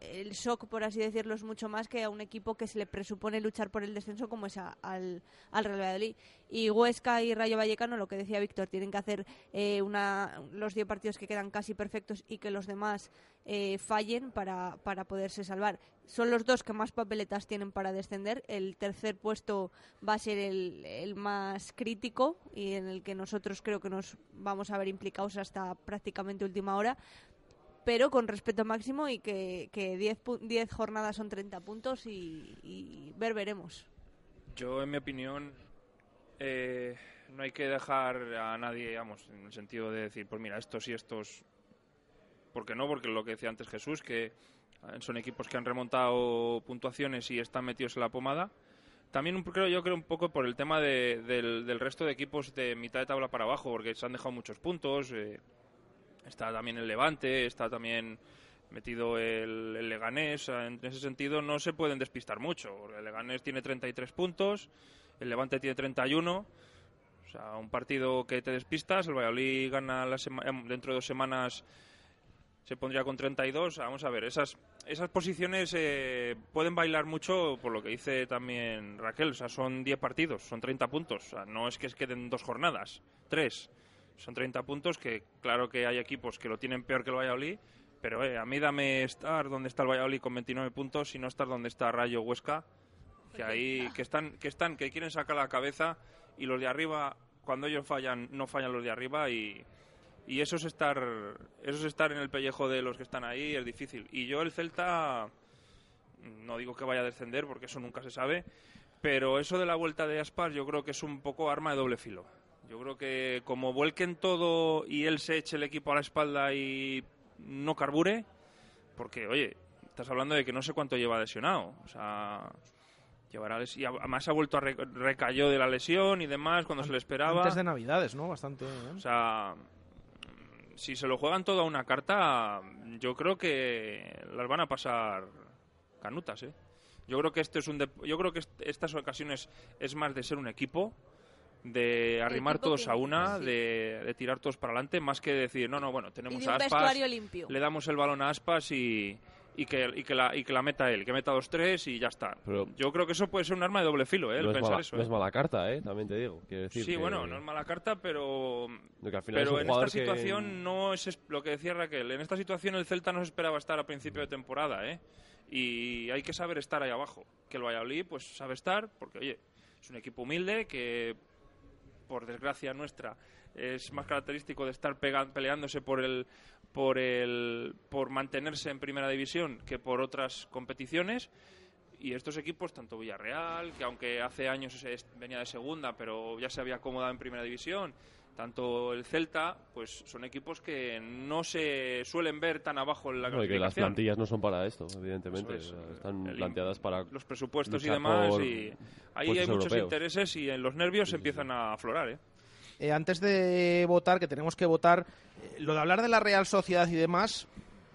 el shock, por así decirlo, es mucho más que a un equipo que se le presupone luchar por el descenso como es a- al, al Real Valladolid. Y Huesca y Rayo Vallecano, lo que decía Víctor, tienen que hacer eh, una, los 10 partidos que quedan casi perfectos y que los demás eh, fallen para, para poderse salvar. Son los dos que más papeletas tienen para descender. El tercer puesto va a ser el, el más crítico y en el que nosotros creo que nos vamos a ver implicados hasta prácticamente última hora pero con respeto máximo y que, que 10, pu- 10 jornadas son 30 puntos y, y ver veremos. Yo, en mi opinión, eh, no hay que dejar a nadie, vamos, en el sentido de decir, pues mira, estos y estos. ¿Por qué no? Porque lo que decía antes Jesús, que eh, son equipos que han remontado puntuaciones y están metidos en la pomada. También creo yo creo un poco por el tema de- del, del resto de equipos de mitad de tabla para abajo, porque se han dejado muchos puntos. eh, está también el Levante, está también metido el, el Leganés. En ese sentido no se pueden despistar mucho. El Leganés tiene 33 puntos, el Levante tiene 31. O sea, un partido que te despistas, el Valladolid gana la em, dentro de dos semanas se pondría con 32. O sea, Vamos a ver, esas, esas posiciones eh, pueden bailar mucho por lo que dice también Raquel. O sea, son 10 partidos, son 30 puntos. O sea, no es que queden dos jornadas, tres. Son 30 puntos que, claro que hay equipos que lo tienen peor que el Valladolid, pero eh, a mí dame estar donde está el Valladolid con 29 puntos y no estar donde está Rayo Huesca, que ahí que están que están que quieren sacar la cabeza y los de arriba cuando ellos fallan no fallan los de arriba y, y eso es estar eso es estar en el pellejo de los que están ahí es difícil. Y yo el Celta no digo que vaya a descender porque eso nunca se sabe pero eso de la vuelta de Aspas yo creo que es un poco arma de doble filo yo creo que como vuelquen todo y él se eche el equipo a la espalda y no carbure porque oye estás hablando de que no sé cuánto lleva lesionado o sea Llevará les- y además ha vuelto a re- recayó de la lesión y demás cuando se le esperaba. Antes de Navidades, ¿no? Bastante. ¿eh? O sea, si se lo juegan todo a una carta, yo creo que las van a pasar canutas, ¿eh? Yo creo que este es un dep- yo creo que est- estas ocasiones es más de ser un equipo, de arrimar todos que- a una, sí. de, de tirar todos para adelante, más que decir, no, no, bueno, Y tenemos a un Aspas, vestuario limpio. le damos el balón a Aspas y, y, que, y, que la, y que la meta él, que meta dos tres y ya está. Pero- yo creo que eso puede ser un arma de doble filo, ¿eh? el no, es pensar mala, eso. no ¿eh? es mala carta, ¿eh? También te digo. Decir Sí, que- bueno, no es mala carta, pero, de que al final es pero en esta que- situación no es es- lo que decía Raquel. En esta situación el Celta no se esperaba estar a principio de temporada, ¿eh? Y hay que saber estar ahí abajo. Que el Valladolid, pues sabe estar, porque oye, es un equipo humilde que, por desgracia nuestra, es más característico de estar peleándose por el por el por mantenerse en primera división que por otras competiciones. Y estos equipos, tanto Villarreal, que aunque hace años venía de segunda, pero ya se había acomodado en primera división, tanto el Celta, pues son equipos que no se suelen ver tan abajo en la No, y que las clasificación. plantillas no son para esto, evidentemente. Es, están el- planteadas para los presupuestos y demás por y ahí hay muchos intereses y en los nervios empiezan a aflorar, ¿eh? Eh, antes de votar, que tenemos que votar, eh, lo de hablar de la Real Sociedad y demás,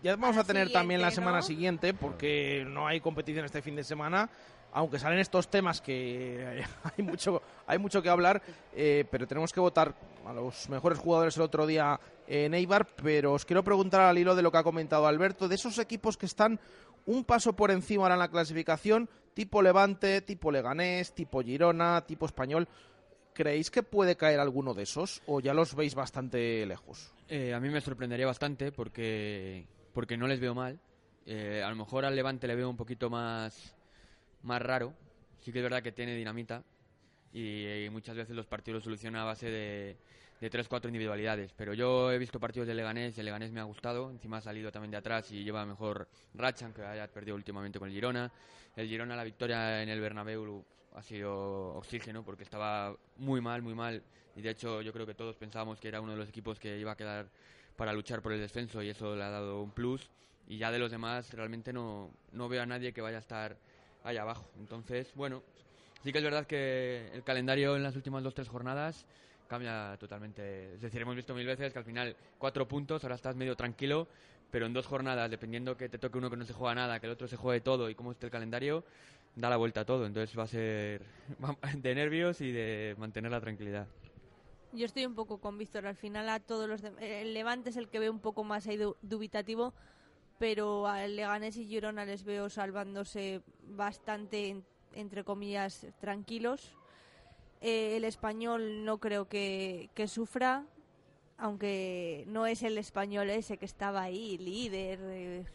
Ya vamos a, tener también la siguiente, semana ¿no? siguiente, porque no hay competición este fin de semana, aunque salen estos temas que <laughs> hay mucho, hay mucho que hablar, eh, pero tenemos que votar a los mejores jugadores el otro día en Eibar, pero os quiero preguntar al hilo de lo que ha comentado Alberto, de esos equipos que están un paso por encima ahora en la clasificación, tipo Levante, tipo Leganés, tipo Girona, tipo Español. ¿Creéis que puede caer alguno de esos o ya los veis bastante lejos? Eh, a mí me sorprendería bastante porque, porque no les veo mal. Eh, a lo mejor al Levante le veo un poquito más, más raro. Sí que es verdad que tiene dinamita y, eh, muchas veces los partidos los soluciona a base de, de tres, cuatro individualidades. Pero yo he visto partidos de Leganés y el Leganés me ha gustado. Encima ha salido también de atrás y lleva mejor racha, aunque haya perdido últimamente con el Girona. El Girona, la victoria en el Bernabéu ha sido oxígeno porque estaba muy mal, muy mal. Y de hecho yo creo que todos pensábamos que era uno de los equipos que iba a quedar para luchar por el descenso y eso le ha dado un plus. Y ya de los demás realmente no, no veo a nadie que vaya a estar ahí abajo. Entonces, bueno, sí que es verdad que el calendario en las últimas dos tres jornadas cambia totalmente. Es decir, hemos visto mil veces que al final cuatro puntos, ahora estás medio tranquilo, pero en dos jornadas, dependiendo que te toque uno que no se juega nada, que el otro se juegue todo y cómo esté el calendario, da la vuelta a todo. Entonces va a ser <laughs> de nervios y de mantener la tranquilidad. Yo estoy un poco con Víctor. Al final a todos los... de- El Levante es el que ve un poco más ahí du- dubitativo, pero al Leganés y Girona les veo salvándose bastante, en- entre comillas, tranquilos. Eh, el español no creo que, que sufra, aunque no es el español ese que estaba ahí, líder. eh,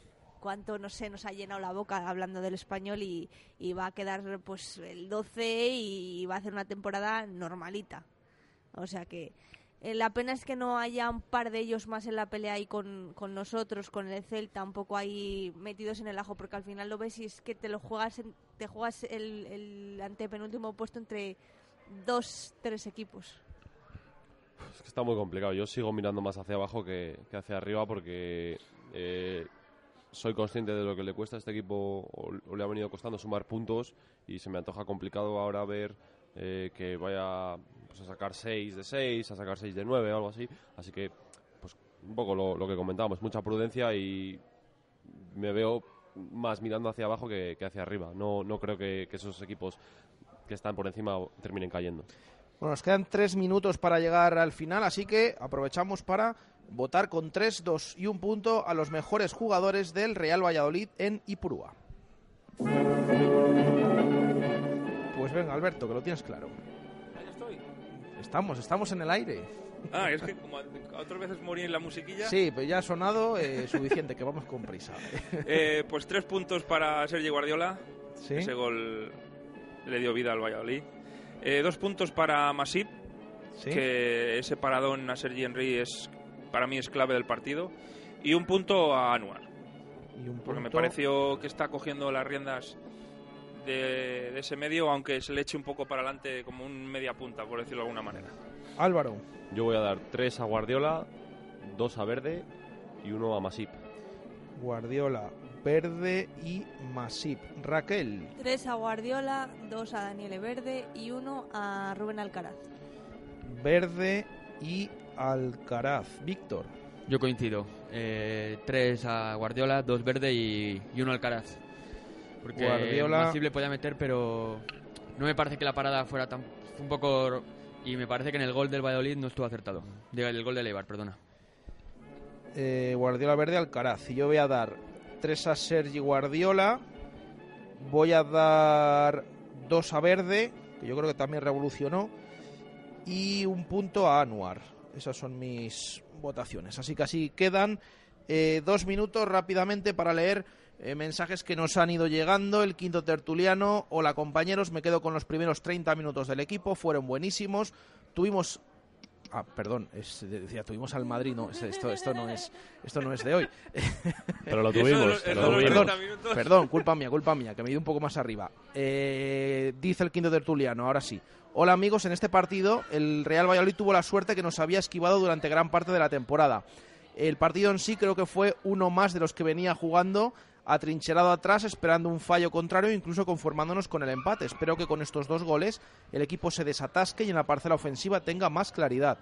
cuánto, no sé, nos ha llenado la boca hablando del español y, y va a quedar pues el 12 y va a hacer una temporada normalita. O sea que eh, la pena es que no haya un par de ellos más en la pelea ahí con, con nosotros, con el Celta, un poco ahí metidos en el ajo, porque al final lo ves y es que te lo juegas, te juegas el, el antepenúltimo puesto entre dos, tres equipos. Es que está muy complicado. Yo sigo mirando más hacia abajo que, que hacia arriba porque eh, soy consciente de lo que le cuesta a este equipo o, o le ha venido costando sumar puntos y se me antoja complicado ahora ver eh, que vaya pues, a sacar 6 de 6, a sacar 6 de 9 o algo así. Así que, pues un poco lo, lo que comentábamos, mucha prudencia y me veo más mirando hacia abajo que, que hacia arriba. No, no creo que, que esos equipos que están por encima terminen cayendo. Bueno, nos quedan tres minutos para llegar al final, así que aprovechamos para votar con tres, dos y un punto a los mejores jugadores del Real Valladolid en Ipurúa. Pues venga, Alberto, que lo tienes claro. Ya estoy. Estamos, estamos en el aire. Ah, es que como a- a otras veces morí en la musiquilla. Sí, pero ya ha sonado eh, suficiente, que vamos con prisa. <laughs> Eh, pues tres puntos para Sergi Guardiola. Sí. Ese gol le dio vida al Valladolid. Eh, dos puntos para Masip, Sí. que ese paradón a Sergi Henry es, para mí es clave del partido. Y un punto a Anuar, Y un porque me punto- pareció que está cogiendo las riendas de, de ese medio, aunque se le eche un poco para adelante como un media punta, por decirlo de alguna manera. Álvaro. Yo voy a dar tres a Guardiola, dos a Verde y uno a Masip. Guardiola, Verde y Masip. Raquel. Tres a Guardiola, dos a Daniele Verde y uno a Rubén Alcaraz. Verde y Alcaraz. Víctor. Yo coincido. Eh, tres a Guardiola, dos Verde y, y uno Alcaraz. Porque Guardiola- Masip le podía meter, pero no me parece que la parada fuera tan... fue un poco... Y me parece que en el gol del Valladolid no estuvo acertado. Diga, el gol del Eibar, perdona. Eh, Guardiola, Verde, Alcaraz. Y yo voy a dar tres a Sergi Guardiola. Voy a dar dos a Verde, que yo creo que también revolucionó. Y un punto a Anuar. Esas son mis votaciones. Así que así quedan eh, dos minutos rápidamente para leer eh, mensajes que nos han ido llegando. El quinto tertuliano. Hola compañeros, me quedo con los primeros 30 minutos del equipo. Fueron buenísimos. Tuvimos Ah, perdón, es- decía, tuvimos al Madrid, no, es- esto, esto no es, esto no es de hoy. <laughs> Pero lo <laughs> tuvimos, Eso de los- pero lo perdón, tuvimos. 30 minutos. perdón, culpa mía, culpa mía, que me he ido un poco más arriba. Eh, dice el quinto tertuliano, ahora sí. Hola amigos, en este partido el Real Valladolid tuvo la suerte que nos había esquivado durante gran parte de la temporada. El partido en sí creo que fue uno más de los que venía jugando atrincherado atrás, esperando un fallo contrario, incluso conformándonos con el empate. Espero que con estos dos goles el equipo se desatasque y en la parcela ofensiva tenga más claridad.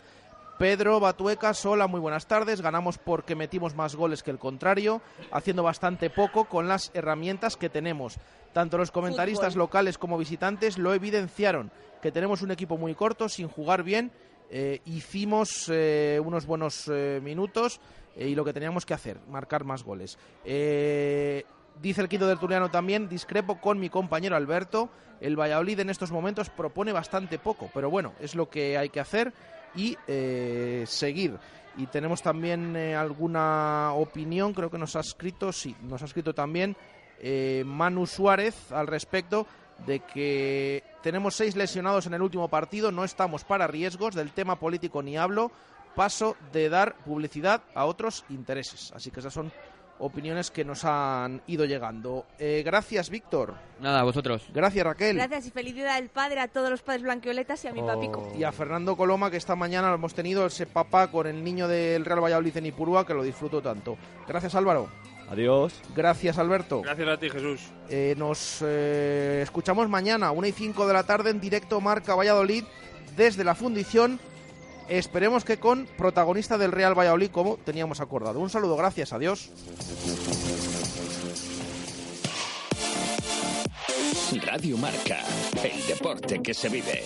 Pedro Batuecas, hola, muy buenas tardes. Ganamos porque metimos más goles que el contrario, haciendo bastante poco con las herramientas que tenemos. Tanto los comentaristas Fútbol. locales como visitantes lo evidenciaron, que tenemos un equipo muy corto, sin jugar bien. Eh, hicimos eh, unos buenos eh, minutos eh, y lo que teníamos que hacer, marcar más goles. Eh, dice el quinto del Turiano también, discrepo con mi compañero Alberto, el Valladolid en estos momentos propone bastante poco, pero bueno, es lo que hay que hacer y eh, seguir. Y tenemos también alguna opinión, creo que nos ha escrito, sí, nos ha escrito también Manu Suárez al respecto de que tenemos seis lesionados en el último partido, no estamos para riesgos, del tema político ni hablo, paso de dar publicidad a otros intereses. Así que esas son opiniones que nos han ido llegando. Eh, gracias, Víctor. Nada, a vosotros. Gracias, Raquel. Gracias y feliz día del padre a todos los padres blanquioletas y a mi papico. Y a Fernando Coloma, que esta mañana hemos tenido ese papá con el niño del Real Valladolid en Ipurúa, que lo disfruto tanto. Gracias, Álvaro. Adiós. Gracias, Alberto. Gracias a ti, Jesús. Eh, nos eh, escuchamos mañana, 1 y 5 de la tarde, en directo Marca Valladolid, desde la fundición. Esperemos que con protagonista del Real Valladolid, como teníamos acordado. Un saludo, gracias, adiós. Radio Marca, el deporte que se vive.